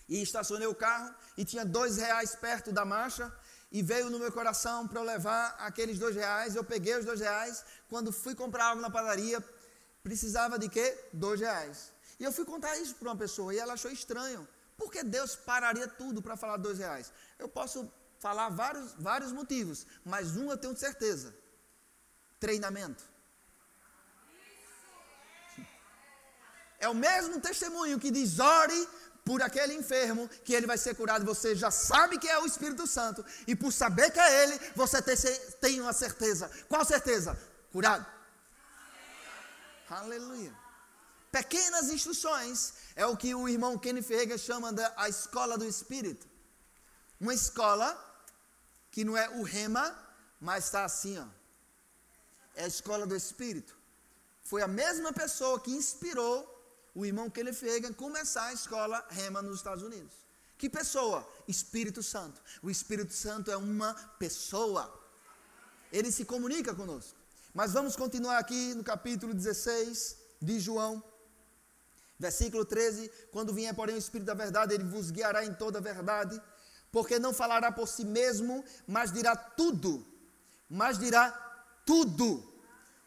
e estacionei o carro e tinha dois reais perto da marcha e veio no meu coração para eu levar aqueles dois reais. Eu peguei os dois reais. Quando fui comprar algo na padaria, precisava de quê? Dois reais. E eu fui contar isso para uma pessoa e ela achou estranho. Por que Deus pararia tudo para falar dois reais? Eu posso falar vários, vários motivos, mas um eu tenho certeza: treinamento. É o mesmo testemunho que diz: ore por aquele enfermo que ele vai ser curado. Você já sabe que é o Espírito Santo, e por saber que é ele, você tem uma certeza. Qual certeza? Curado. Aleluia. Pequenas instruções é o que o irmão Kenny Ferreira chama da a escola do Espírito. Uma escola que não é o rema, mas está assim, ó. É a escola do Espírito. Foi a mesma pessoa que inspirou o irmão Kelly Fagan começar a escola Rema nos Estados Unidos. Que pessoa? Espírito Santo. O Espírito Santo é uma pessoa. Ele se comunica conosco. Mas vamos continuar aqui no capítulo 16 de João, versículo 13: Quando vier, porém, o Espírito da Verdade, ele vos guiará em toda a verdade, porque não falará por si mesmo, mas dirá tudo, mas dirá tudo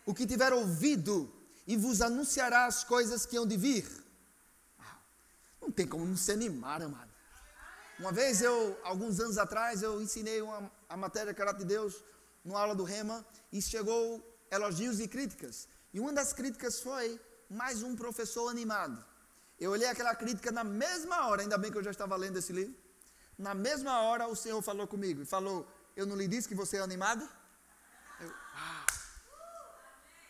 o que tiver ouvido e vos anunciará as coisas que hão de vir. Não tem como não se animar, amado. Uma vez eu, alguns anos atrás, eu ensinei uma, a matéria Caráter de Deus numa aula do Rema e chegou elogios e críticas. E uma das críticas foi mais um professor animado. Eu olhei aquela crítica na mesma hora, ainda bem que eu já estava lendo esse livro. Na mesma hora o Senhor falou comigo e falou: Eu não lhe disse que você é animado? Eu, ah,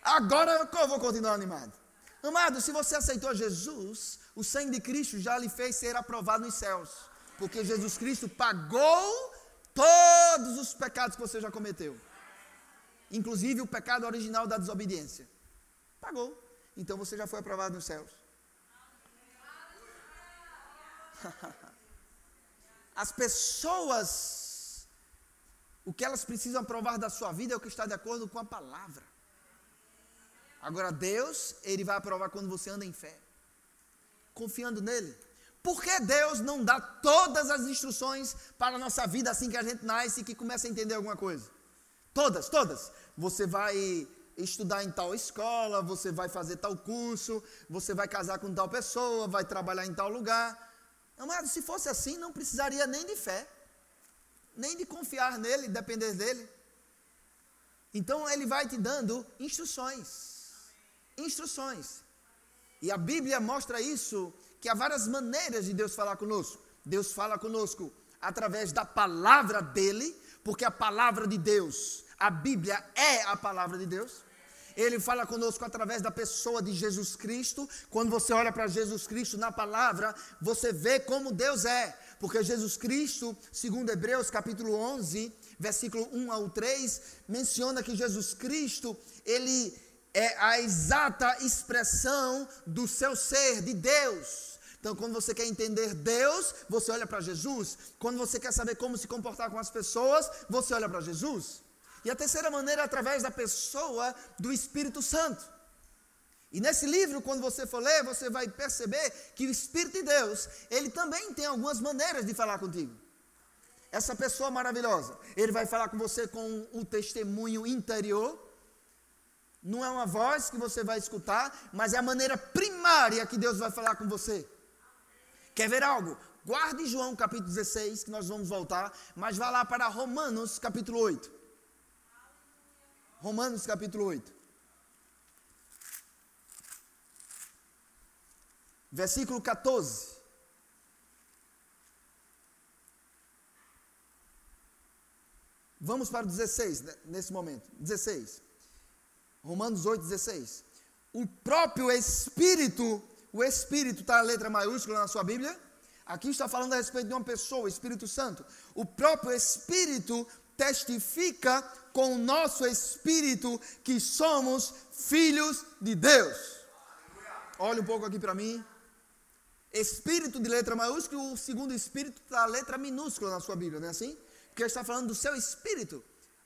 Agora eu vou continuar animado. Amado, se você aceitou Jesus, o sangue de Cristo já lhe fez ser aprovado nos céus. Porque Jesus Cristo pagou todos os pecados que você já cometeu. Inclusive o pecado original da desobediência. Pagou. Então você já foi aprovado nos céus. As pessoas, o que elas precisam provar da sua vida é o que está de acordo com a palavra. Agora, Deus, Ele vai aprovar quando você anda em fé, confiando nele. Por que Deus não dá todas as instruções para a nossa vida assim que a gente nasce e que começa a entender alguma coisa? Todas, todas. Você vai estudar em tal escola, você vai fazer tal curso, você vai casar com tal pessoa, vai trabalhar em tal lugar. Amado, se fosse assim, não precisaria nem de fé, nem de confiar nele, depender dele. Então ele vai te dando instruções instruções. E a Bíblia mostra isso, que há várias maneiras de Deus falar conosco. Deus fala conosco através da palavra dele, porque a palavra de Deus, a Bíblia é a palavra de Deus. Ele fala conosco através da pessoa de Jesus Cristo. Quando você olha para Jesus Cristo na palavra, você vê como Deus é. Porque Jesus Cristo, segundo Hebreus capítulo 11, versículo 1 ao 3, menciona que Jesus Cristo, ele é a exata expressão do seu ser, de Deus. Então, quando você quer entender Deus, você olha para Jesus. Quando você quer saber como se comportar com as pessoas, você olha para Jesus. E a terceira maneira é através da pessoa do Espírito Santo. E nesse livro, quando você for ler, você vai perceber que o Espírito de Deus, ele também tem algumas maneiras de falar contigo. Essa pessoa maravilhosa, ele vai falar com você com o testemunho interior. Não é uma voz que você vai escutar, mas é a maneira primária que Deus vai falar com você. Quer ver algo? Guarde João capítulo 16, que nós vamos voltar, mas vá lá para Romanos capítulo 8. Romanos capítulo 8. Versículo 14. Vamos para o 16, né, nesse momento. 16. Romanos 8, 16. O próprio Espírito, o Espírito está a letra maiúscula na sua Bíblia. Aqui está falando a respeito de uma pessoa, o Espírito Santo. O próprio Espírito testifica com o nosso espírito que somos filhos de Deus. Olha um pouco aqui para mim. Espírito de letra maiúscula, o segundo espírito está a letra minúscula na sua Bíblia, não é assim? Porque está falando do seu espírito,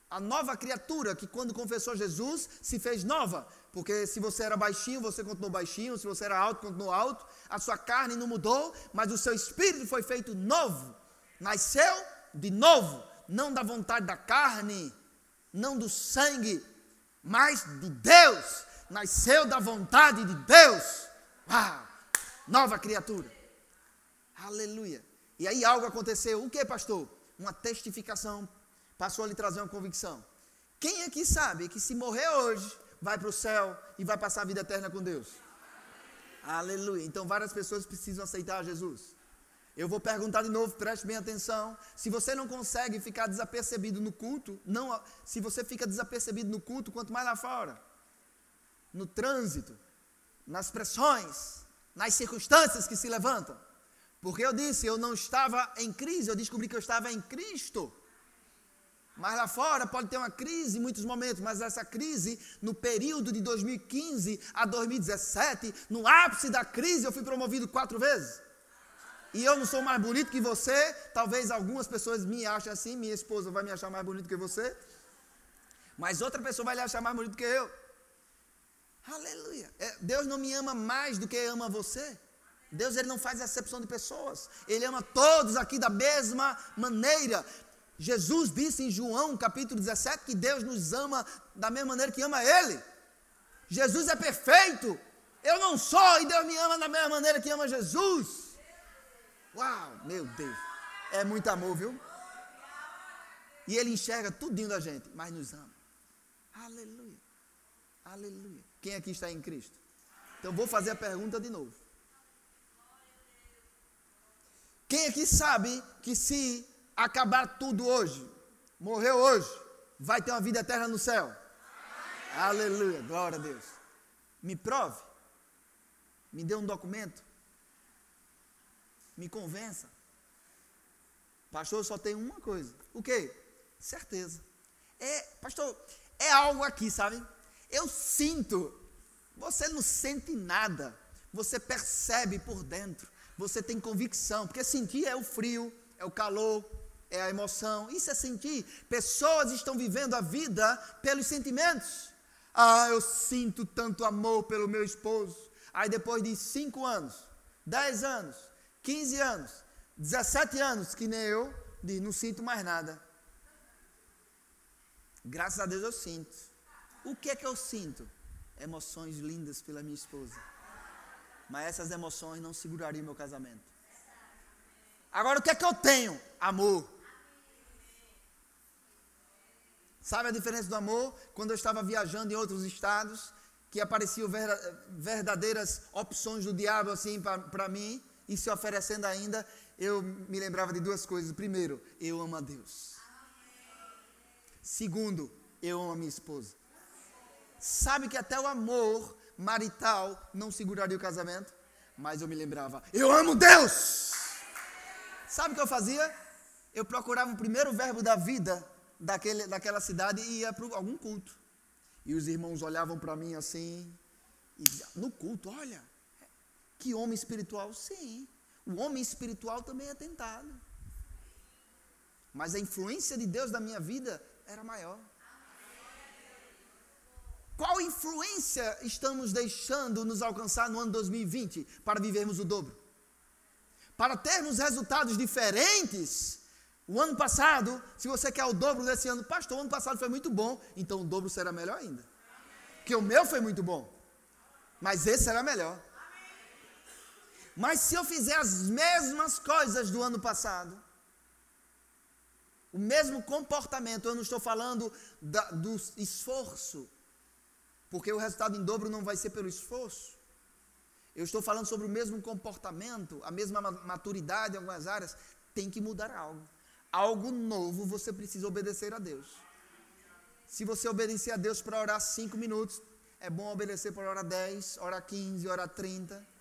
a nova criatura que quando confessou Jesus se fez nova. Porque se você era baixinho, você continuou baixinho, se você era alto, continuou alto, a sua carne não mudou, mas o seu espírito foi feito novo. Nasceu de novo, não da vontade da carne, não do sangue, mas de Deus. Nasceu da vontade de Deus. Uau! nova criatura. Aleluia. E aí algo aconteceu. O que, pastor? Uma testificação passou a lhe trazer uma convicção. Quem aqui sabe que se morrer hoje, vai para o céu e vai passar a vida eterna com Deus? Aleluia. Então várias pessoas precisam aceitar Jesus. Eu vou perguntar de novo, preste bem atenção. Se você não consegue ficar desapercebido no culto, não, se você fica desapercebido no culto, quanto mais lá fora, no trânsito, nas pressões, nas circunstâncias que se levantam. Porque eu disse, eu não estava em crise, eu descobri que eu estava em Cristo. Mas lá fora pode ter uma crise em muitos momentos, mas essa crise, no período de 2015 a 2017, no ápice da crise, eu fui promovido quatro vezes. E eu não sou mais bonito que você, talvez algumas pessoas me achem assim, minha esposa vai me achar mais bonito que você, mas outra pessoa vai lhe achar mais bonito que eu. Aleluia. É, Deus não me ama mais do que ama você. Deus ele não faz exceção de pessoas. Ele ama todos aqui da mesma maneira. Jesus disse em João capítulo 17 que Deus nos ama da mesma maneira que ama Ele. Jesus é perfeito. Eu não sou e Deus me ama da mesma maneira que ama Jesus. Uau, meu Deus. É muito amor, viu? E Ele enxerga tudinho da gente, mas nos ama. Aleluia. Aleluia. Quem aqui está em Cristo? Então vou fazer a pergunta de novo. Quem aqui sabe que se acabar tudo hoje, morreu hoje, vai ter uma vida eterna no céu? Aleluia, glória a Deus. Me prove, me dê um documento, me convença. Pastor, só tem uma coisa. O quê? Certeza. É, pastor, é algo aqui, sabe? Eu sinto. Você não sente nada. Você percebe por dentro. Você tem convicção. Porque sentir é o frio, é o calor, é a emoção. Isso é sentir. Pessoas estão vivendo a vida pelos sentimentos. Ah, eu sinto tanto amor pelo meu esposo. Aí depois de 5 anos, 10 anos, 15 anos, 17 anos, que nem eu, diz, não sinto mais nada. Graças a Deus eu sinto. O que é que eu sinto? Emoções lindas pela minha esposa. Mas essas emoções não segurariam meu casamento. Agora o que é que eu tenho? Amor. Sabe a diferença do amor? Quando eu estava viajando em outros estados, que apareciam verdadeiras opções do diabo assim para mim, e se oferecendo ainda, eu me lembrava de duas coisas. Primeiro, eu amo a Deus. Segundo, eu amo a minha esposa sabe que até o amor marital não seguraria o casamento? Mas eu me lembrava, eu amo Deus! Sabe o que eu fazia? Eu procurava o primeiro verbo da vida daquele, daquela cidade e ia para algum culto. E os irmãos olhavam para mim assim, e no culto, olha, que homem espiritual, sim. O homem espiritual também é tentado. Mas a influência de Deus na minha vida era maior. Qual influência estamos deixando nos alcançar no ano 2020 para vivermos o dobro? Para termos resultados diferentes. O ano passado, se você quer o dobro desse ano, pastor, o ano passado foi muito bom, então o dobro será melhor ainda. Porque o meu foi muito bom, mas esse será melhor. Mas se eu fizer as mesmas coisas do ano passado, o mesmo comportamento, eu não estou falando da, do esforço, porque o resultado em dobro não vai ser pelo esforço. Eu estou falando sobre o mesmo comportamento, a mesma maturidade em algumas áreas, tem que mudar algo. Algo novo você precisa obedecer a Deus. Se você obedecer a Deus para orar cinco minutos, é bom obedecer para orar 10, orar 15, orar 30.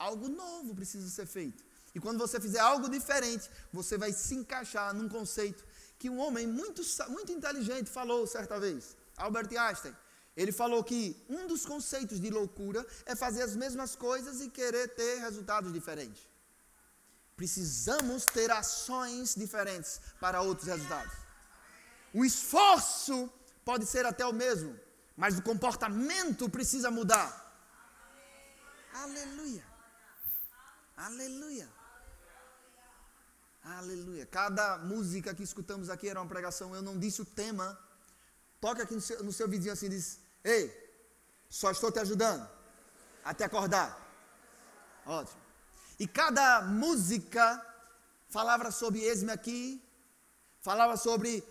Algo novo precisa ser feito. E quando você fizer algo diferente, você vai se encaixar num conceito que um homem muito, muito inteligente falou certa vez, Albert Einstein. Ele falou que um dos conceitos de loucura é fazer as mesmas coisas e querer ter resultados diferentes. Precisamos ter ações diferentes para outros resultados. O esforço pode ser até o mesmo, mas o comportamento precisa mudar. Aleluia. Aleluia. Aleluia. Cada música que escutamos aqui era uma pregação. Eu não disse o tema. Toca aqui no seu, no seu vizinho assim e diz: Ei, só estou te ajudando até acordar. Ótimo. E cada música falava sobre esme aqui, falava sobre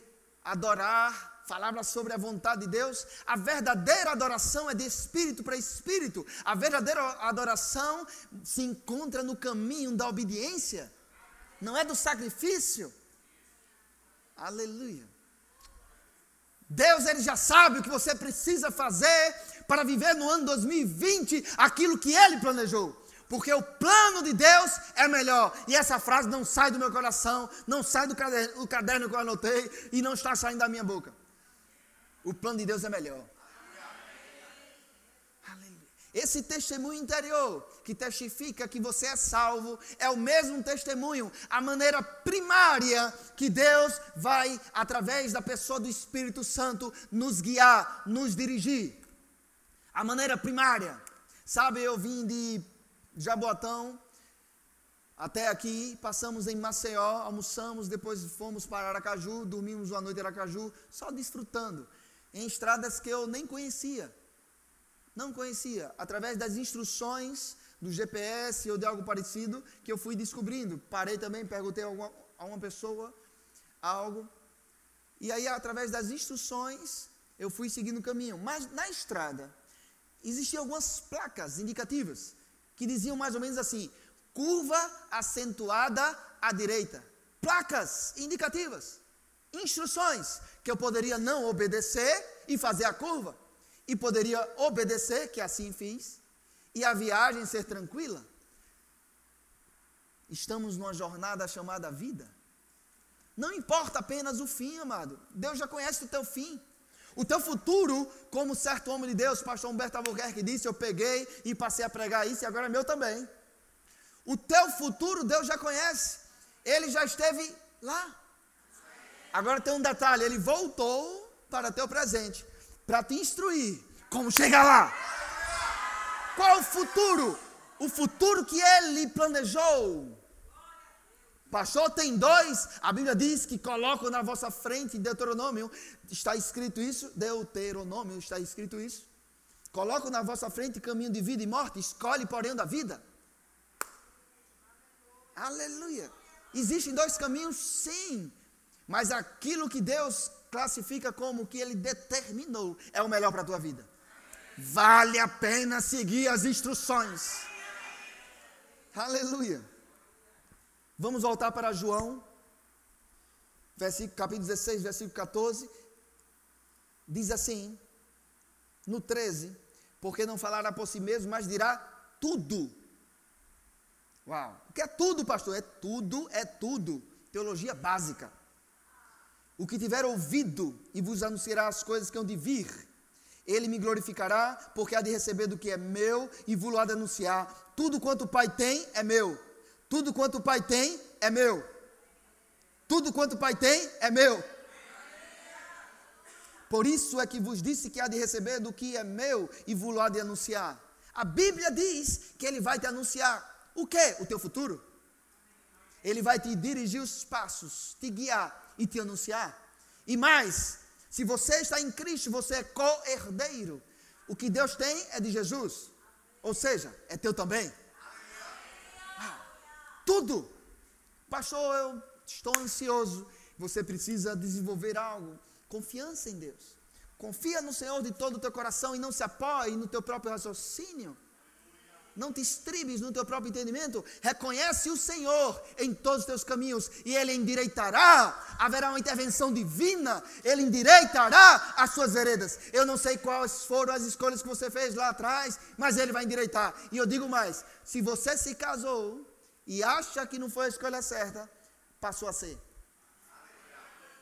adorar, falava sobre a vontade de Deus. A verdadeira adoração é de espírito para espírito. A verdadeira adoração se encontra no caminho da obediência, não é do sacrifício. Aleluia. Deus ele já sabe o que você precisa fazer para viver no ano 2020 aquilo que ele planejou. Porque o plano de Deus é melhor. E essa frase não sai do meu coração, não sai do caderno, do caderno que eu anotei e não está saindo da minha boca. O plano de Deus é melhor. Esse testemunho interior que testifica que você é salvo é o mesmo testemunho, a maneira primária que Deus vai, através da pessoa do Espírito Santo, nos guiar, nos dirigir. A maneira primária. Sabe, eu vim de Jaboatão até aqui, passamos em Maceió, almoçamos, depois fomos para Aracaju, dormimos uma noite em Aracaju, só desfrutando, em estradas que eu nem conhecia não conhecia. Através das instruções do GPS ou de algo parecido, que eu fui descobrindo. Parei também, perguntei a uma, pessoa algo. E aí, através das instruções, eu fui seguindo o caminho. Mas na estrada, existiam algumas placas indicativas que diziam mais ou menos assim: curva acentuada à direita. Placas indicativas, instruções que eu poderia não obedecer e fazer a curva e poderia obedecer, que assim fiz, e a viagem ser tranquila. Estamos numa jornada chamada vida. Não importa apenas o fim, amado. Deus já conhece o teu fim. O teu futuro, como certo homem de Deus, pastor Humberto Albuquerque disse, eu peguei e passei a pregar isso e agora é meu também. O teu futuro Deus já conhece. Ele já esteve lá. Agora tem um detalhe, ele voltou para teu presente para te instruir como chegar lá. Qual o futuro? O futuro que ele planejou. Pastor, tem dois. A Bíblia diz que coloco na vossa frente, Deuteronômio, está escrito isso. Deuteronômio está escrito isso. Coloco na vossa frente caminho de vida e morte. Escolhe, porém, da vida. Aleluia. Existem dois caminhos, sim. Mas aquilo que Deus classifica como que ele determinou é o melhor para a tua vida. Vale a pena seguir as instruções. Aleluia. Vamos voltar para João, versículo, capítulo 16, versículo 14. Diz assim, no 13: Porque não falará por si mesmo, mas dirá tudo. Uau. O que é tudo, pastor? É tudo, é tudo. Teologia básica. O que tiver ouvido e vos anunciará as coisas que hão de vir. Ele me glorificará, porque há de receber do que é meu e há de anunciar. Tudo quanto o Pai tem é meu. Tudo quanto o Pai tem é meu. Tudo quanto o Pai tem é meu. Por isso é que vos disse que há de receber do que é meu e há de anunciar. A Bíblia diz que ele vai te anunciar o que? O teu futuro. Ele vai te dirigir os passos, te guiar e te anunciar. E mais, se você está em Cristo, você é co-herdeiro. O que Deus tem é de Jesus. Ou seja, é teu também. Ah, tudo. Pastor, eu estou ansioso. Você precisa desenvolver algo. Confiança em Deus. Confia no Senhor de todo o teu coração e não se apoie no teu próprio raciocínio não te estribes no teu próprio entendimento, reconhece o Senhor em todos os teus caminhos e Ele endireitará, haverá uma intervenção divina, Ele endireitará as suas veredas. Eu não sei quais foram as escolhas que você fez lá atrás, mas Ele vai endireitar. E eu digo mais: se você se casou e acha que não foi a escolha certa, passou a ser.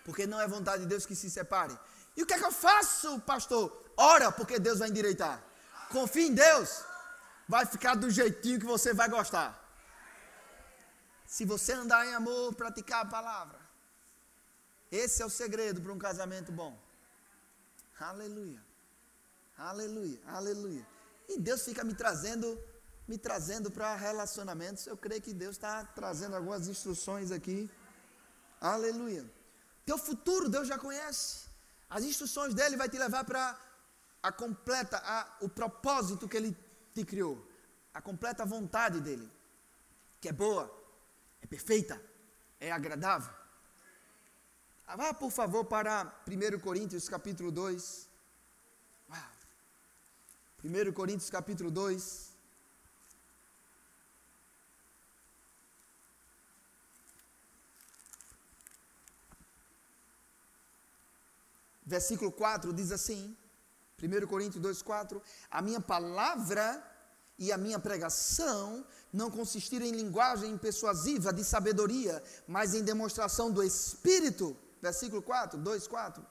Porque não é vontade de Deus que se separe. E o que é que eu faço, pastor? Ora, porque Deus vai endireitar. Confie em Deus vai ficar do jeitinho que você vai gostar. Se você andar em amor, praticar a palavra. Esse é o segredo para um casamento bom. Aleluia. Aleluia. Aleluia. E Deus fica me trazendo, me trazendo para relacionamentos. Eu creio que Deus está trazendo algumas instruções aqui. Aleluia. Teu futuro Deus já conhece. As instruções dele vai te levar para a completa, a, o propósito que ele te criou, a completa vontade dele, que é boa, é perfeita, é agradável. Vá, por favor, para 1 Coríntios capítulo 2. 1 Coríntios capítulo 2. Versículo 4 diz assim: 1 Coríntios 2,4: A minha palavra e a minha pregação não consistiram em linguagem persuasiva de sabedoria, mas em demonstração do Espírito. Versículo 4, 2, 4.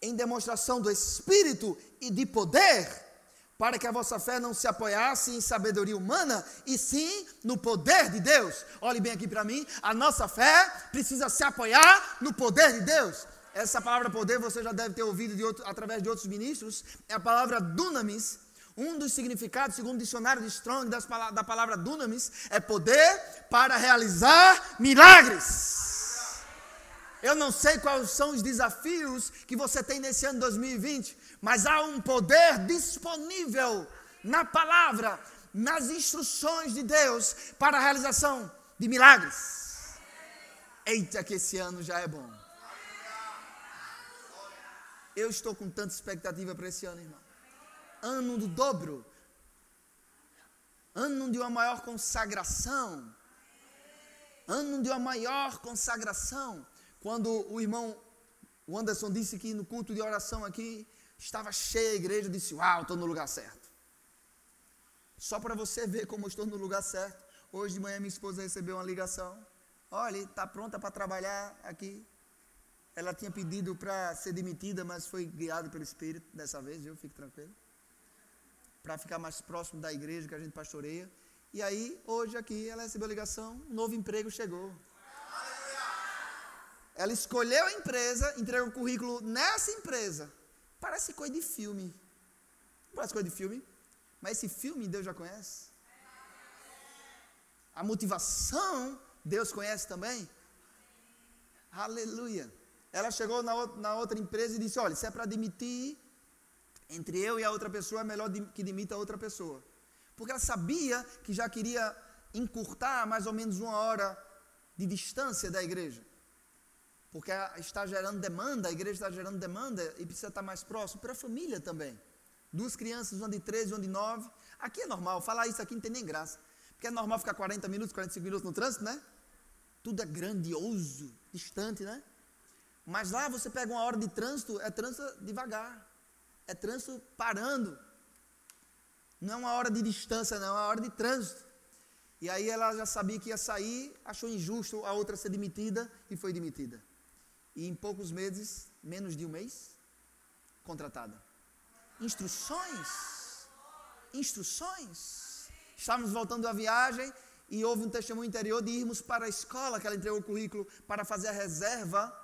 Em demonstração do Espírito e de poder, para que a vossa fé não se apoiasse em sabedoria humana, e sim no poder de Deus. Olhe bem aqui para mim, a nossa fé precisa se apoiar no poder de Deus. Essa palavra poder você já deve ter ouvido de outro, através de outros ministros. É a palavra dunamis. Um dos significados, segundo o dicionário de Strong, das, da palavra dunamis, é poder para realizar milagres. Eu não sei quais são os desafios que você tem nesse ano 2020, mas há um poder disponível na palavra, nas instruções de Deus para a realização de milagres. Eita, que esse ano já é bom. Eu estou com tanta expectativa para esse ano, irmão. Ano do dobro. Ano de uma maior consagração. Ano de uma maior consagração. Quando o irmão o Anderson disse que no culto de oração aqui estava cheia a igreja, eu disse: Uau, estou no lugar certo. Só para você ver como eu estou no lugar certo. Hoje de manhã minha esposa recebeu uma ligação. Olha, está pronta para trabalhar aqui. Ela tinha pedido para ser demitida, mas foi guiada pelo Espírito dessa vez, eu fico tranquilo. Para ficar mais próximo da igreja que a gente pastoreia. E aí, hoje aqui, ela recebeu a ligação, um novo emprego chegou. Ela escolheu a empresa, entregou o currículo nessa empresa. Parece coisa de filme. parece coisa de filme? Mas esse filme Deus já conhece. A motivação Deus conhece também. Aleluia. Ela chegou na, na outra empresa e disse: Olha, se é para demitir, entre eu e a outra pessoa, é melhor que demita a outra pessoa. Porque ela sabia que já queria encurtar mais ou menos uma hora de distância da igreja. Porque está gerando demanda, a igreja está gerando demanda e precisa estar mais próximo. Para a família também. Duas crianças, uma de 13 e uma de 9. Aqui é normal, falar isso aqui não tem nem graça. Porque é normal ficar 40 minutos, 45 minutos no trânsito, né? Tudo é grandioso, distante, né? Mas lá você pega uma hora de trânsito, é trânsito devagar. É trânsito parando. Não é uma hora de distância, não, é uma hora de trânsito. E aí ela já sabia que ia sair, achou injusto a outra ser demitida e foi demitida. E em poucos meses, menos de um mês, contratada. Instruções. Instruções. Estávamos voltando da viagem e houve um testemunho interior de irmos para a escola, que ela entregou o currículo para fazer a reserva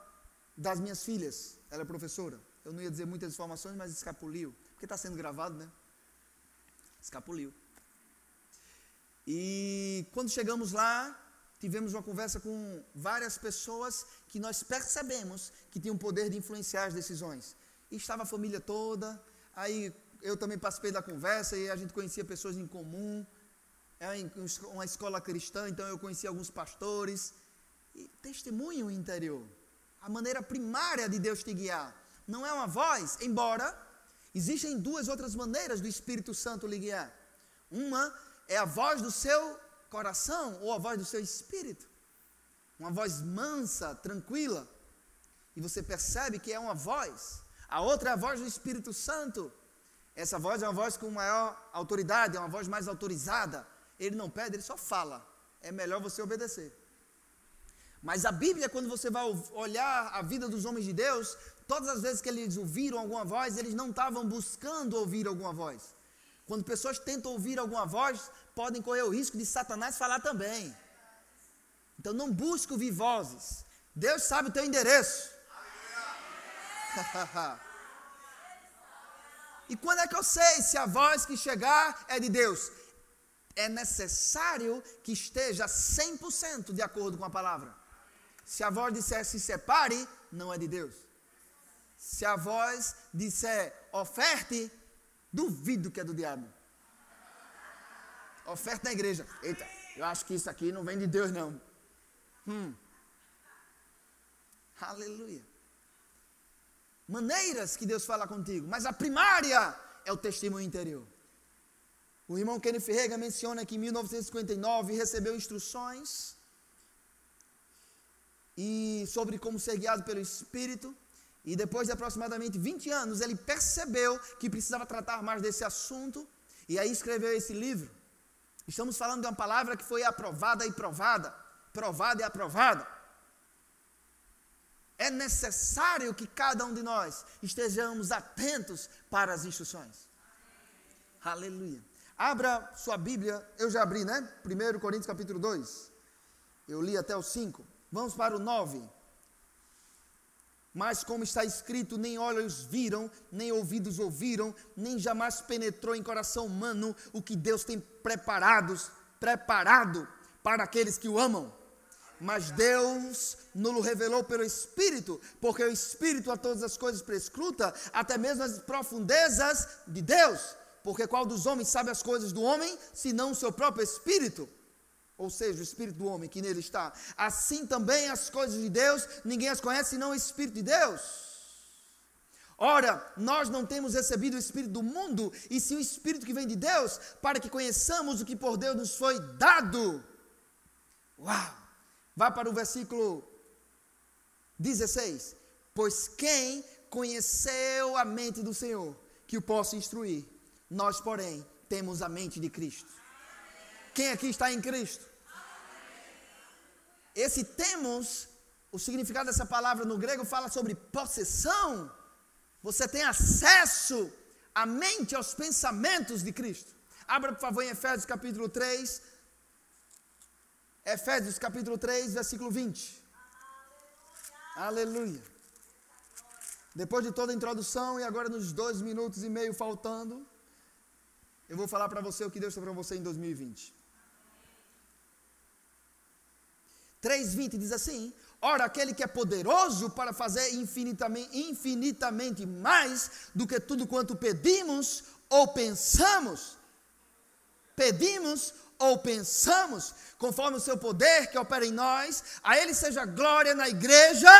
das minhas filhas. Ela é professora. Eu não ia dizer muitas informações, mas escapuliu. Porque está sendo gravado, né? Escapuliu. E quando chegamos lá, tivemos uma conversa com várias pessoas que nós percebemos que tinham poder de influenciar as decisões. E estava a família toda, aí eu também participei da conversa e a gente conhecia pessoas em comum. É uma escola cristã, então eu conheci alguns pastores. E testemunho interior. A maneira primária de Deus te guiar. Não é uma voz, embora existem duas outras maneiras do Espírito Santo lhe guiar. Uma é a voz do seu coração ou a voz do seu espírito. Uma voz mansa, tranquila. E você percebe que é uma voz. A outra é a voz do Espírito Santo. Essa voz é uma voz com maior autoridade, é uma voz mais autorizada. Ele não pede, ele só fala. É melhor você obedecer. Mas a Bíblia, quando você vai olhar a vida dos homens de Deus, todas as vezes que eles ouviram alguma voz, eles não estavam buscando ouvir alguma voz. Quando pessoas tentam ouvir alguma voz, podem correr o risco de Satanás falar também. Então não busque ouvir vozes. Deus sabe o teu endereço. e quando é que eu sei se a voz que chegar é de Deus? É necessário que esteja 100% de acordo com a palavra. Se a voz disser se separe, não é de Deus. Se a voz disser oferte, Duvido que é do diabo. Oferta na igreja. Eita, eu acho que isso aqui não vem de Deus, não. Hum. Aleluia. Maneiras que Deus fala contigo, mas a primária é o testemunho interior. O irmão Kenneth Rega menciona que em 1959 recebeu instruções e sobre como ser guiado pelo Espírito e depois de aproximadamente 20 anos, ele percebeu que precisava tratar mais desse assunto e aí escreveu esse livro. Estamos falando de uma palavra que foi aprovada e provada, provada e aprovada. É necessário que cada um de nós estejamos atentos para as instruções. Aleluia. Abra sua Bíblia, eu já abri, né? 1 Coríntios capítulo 2. Eu li até o 5. Vamos para o 9. Mas, como está escrito, nem olhos viram, nem ouvidos ouviram, nem jamais penetrou em coração humano o que Deus tem preparados, preparado para aqueles que o amam. Mas Deus nos revelou pelo Espírito, porque o Espírito a todas as coisas prescruta, até mesmo as profundezas de Deus. Porque qual dos homens sabe as coisas do homem, senão o seu próprio Espírito? Ou seja, o Espírito do homem que nele está. Assim também as coisas de Deus, ninguém as conhece senão o Espírito de Deus. Ora, nós não temos recebido o Espírito do mundo, e sim o Espírito que vem de Deus, para que conheçamos o que por Deus nos foi dado. Uau! Vá para o versículo 16. Pois quem conheceu a mente do Senhor, que o possa instruir? Nós, porém, temos a mente de Cristo. Quem aqui está em Cristo? Esse temos, o significado dessa palavra no grego fala sobre possessão. Você tem acesso à mente, aos pensamentos de Cristo. Abra, por favor, em Efésios capítulo 3. Efésios capítulo 3, versículo 20. Aleluia. Aleluia. Depois de toda a introdução, e agora nos dois minutos e meio faltando, eu vou falar para você o que Deus tem para você em 2020. 3,20 diz assim: Ora, aquele que é poderoso para fazer infinitamente, infinitamente mais do que tudo quanto pedimos ou pensamos, pedimos ou pensamos, conforme o seu poder que opera em nós, a Ele seja glória na igreja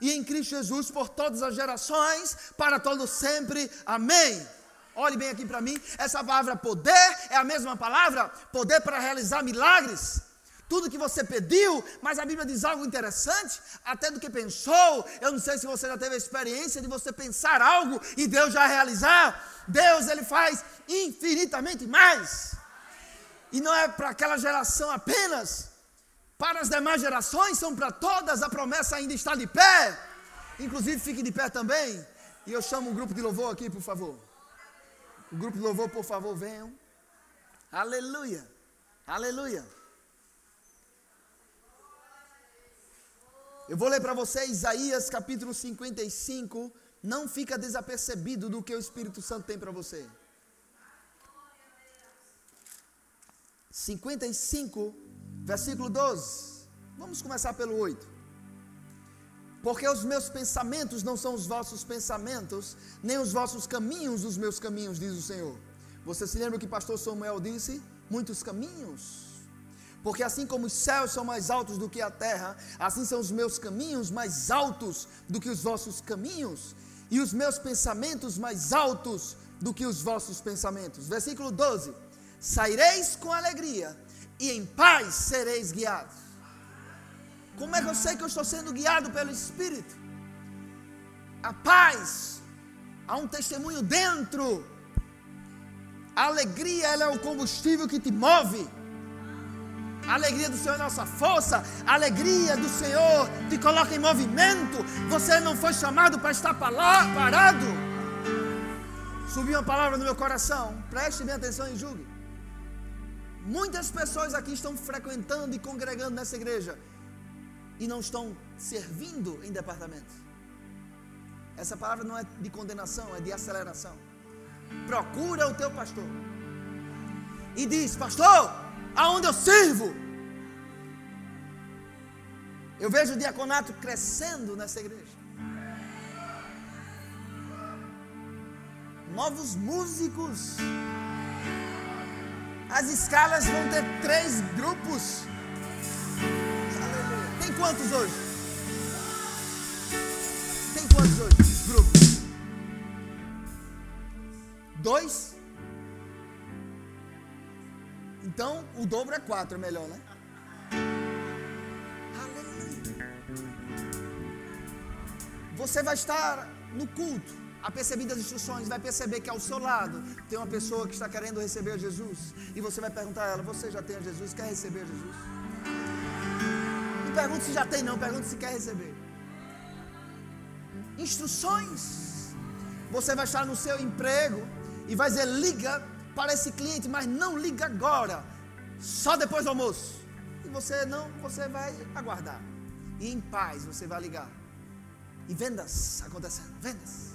e em Cristo Jesus por todas as gerações, para todo sempre. Amém. Olhe bem aqui para mim, essa palavra poder é a mesma palavra, poder para realizar milagres tudo que você pediu, mas a Bíblia diz algo interessante, até do que pensou. Eu não sei se você já teve a experiência de você pensar algo e Deus já realizar. Deus ele faz infinitamente mais. E não é para aquela geração apenas, para as demais gerações, são para todas, a promessa ainda está de pé. Inclusive, fique de pé também. E eu chamo o grupo de louvor aqui, por favor. O grupo de louvor, por favor, venham. Aleluia. Aleluia. Eu vou ler para você Isaías capítulo 55. Não fica desapercebido do que o Espírito Santo tem para você. 55, versículo 12. Vamos começar pelo 8. Porque os meus pensamentos não são os vossos pensamentos, nem os vossos caminhos os meus caminhos, diz o Senhor. Você se lembra que pastor Samuel disse? Muitos caminhos. Porque assim como os céus são mais altos do que a terra, assim são os meus caminhos mais altos do que os vossos caminhos, e os meus pensamentos mais altos do que os vossos pensamentos. Versículo 12: Saireis com alegria, e em paz sereis guiados. Como é que eu sei que eu estou sendo guiado pelo Espírito? A paz, há um testemunho dentro. A alegria, ela é o combustível que te move. A alegria do Senhor é nossa força. A alegria do Senhor te coloca em movimento. Você não foi chamado para estar parado. Subiu uma palavra no meu coração. Preste bem atenção e julgue. Muitas pessoas aqui estão frequentando e congregando nessa igreja e não estão servindo em departamentos. Essa palavra não é de condenação, é de aceleração. Procura o teu pastor e diz: Pastor, aonde eu sirvo? Eu vejo o diaconato crescendo nessa igreja. Novos músicos. As escalas vão ter três grupos tem quantos hoje? Tem quantos hoje? Grupos? Dois? Então, o dobro é quatro, é melhor, né? Aleluia. Você vai estar no culto, a perceber as instruções, vai perceber que ao seu lado tem uma pessoa que está querendo receber Jesus. E você vai perguntar a ela: Você já tem Jesus? Quer receber Jesus? Não pergunte se já tem, não, pergunte se quer receber. Instruções. Você vai estar no seu emprego e vai dizer: liga para esse cliente, mas não liga agora, só depois do almoço. E você não, você vai aguardar. E em paz você vai ligar. E vendas acontecendo, vendas.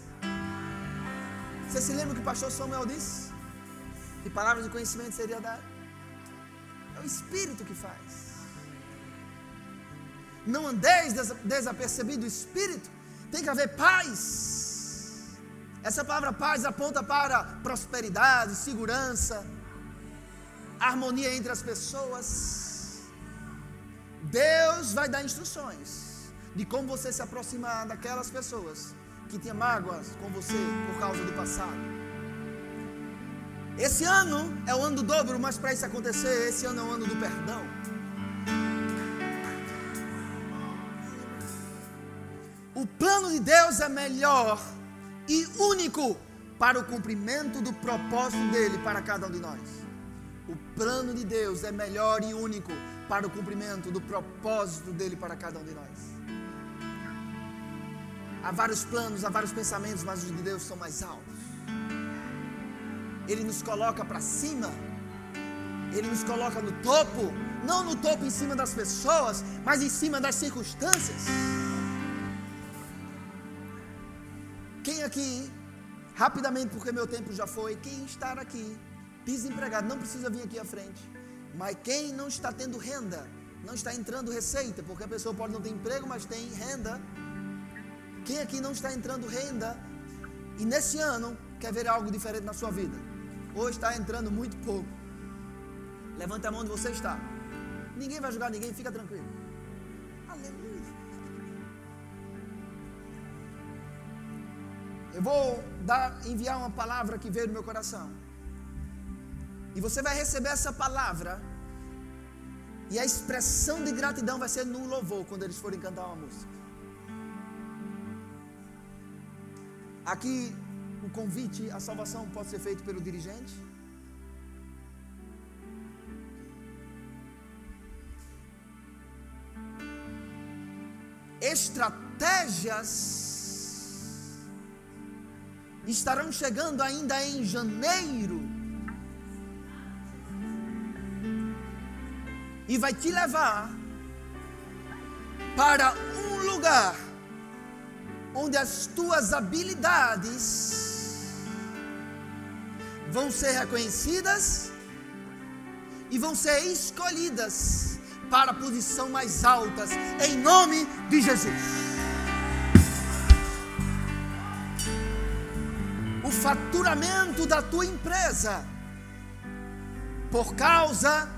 Você se lembra que o pastor Samuel disse? Que palavras de conhecimento seria dar? É o Espírito que faz não andeis desapercebido do Espírito, tem que haver paz. Essa palavra paz aponta para prosperidade, segurança, harmonia entre as pessoas. Deus vai dar instruções de como você se aproximar daquelas pessoas que tinham mágoas com você por causa do passado. Esse ano é o ano do dobro, mas para isso acontecer, esse ano é o ano do perdão. O plano de Deus é melhor e único para o cumprimento do propósito dele para cada um de nós. O plano de Deus é melhor e único para o cumprimento do propósito dele para cada um de nós. Há vários planos, há vários pensamentos, mas os de Deus são mais altos. Ele nos coloca para cima, ele nos coloca no topo, não no topo em cima das pessoas, mas em cima das circunstâncias. Quem aqui, rapidamente, porque meu tempo já foi, quem está aqui desempregado, não precisa vir aqui à frente. Mas quem não está tendo renda, não está entrando receita, porque a pessoa pode não ter emprego, mas tem renda. Quem aqui não está entrando renda e nesse ano quer ver algo diferente na sua vida? Ou está entrando muito pouco? Levanta a mão onde você está. Ninguém vai julgar ninguém, fica tranquilo. Eu vou dar, enviar uma palavra que veio do meu coração. E você vai receber essa palavra. E a expressão de gratidão vai ser no louvor quando eles forem cantar uma música. Aqui o convite à salvação pode ser feito pelo dirigente. Estratégias estarão chegando ainda em janeiro. E vai te levar para um lugar onde as tuas habilidades vão ser reconhecidas e vão ser escolhidas para a posição mais altas, em nome de Jesus. Faturamento da tua empresa, por causa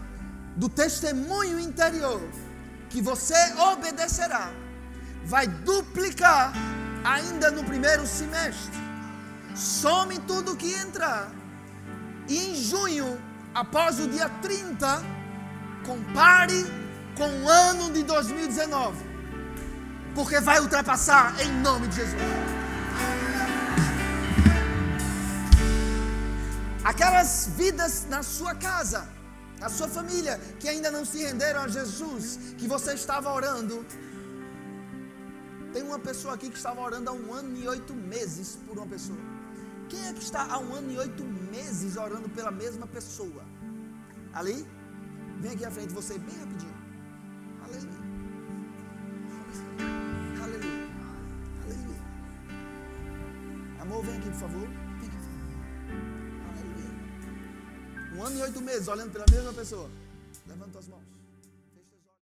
do testemunho interior que você obedecerá, vai duplicar ainda no primeiro semestre. Some tudo que entrar. E em junho, após o dia 30, compare com o ano de 2019, porque vai ultrapassar em nome de Jesus. Aquelas vidas na sua casa, na sua família, que ainda não se renderam a Jesus, que você estava orando. Tem uma pessoa aqui que estava orando há um ano e oito meses por uma pessoa. Quem é que está há um ano e oito meses orando pela mesma pessoa? Ali? Vem aqui à frente, você bem rapidinho. Aleluia. Aleluia. Aleluia. Amor, vem aqui, por favor. Um ano e oito meses olhando pela mesma pessoa.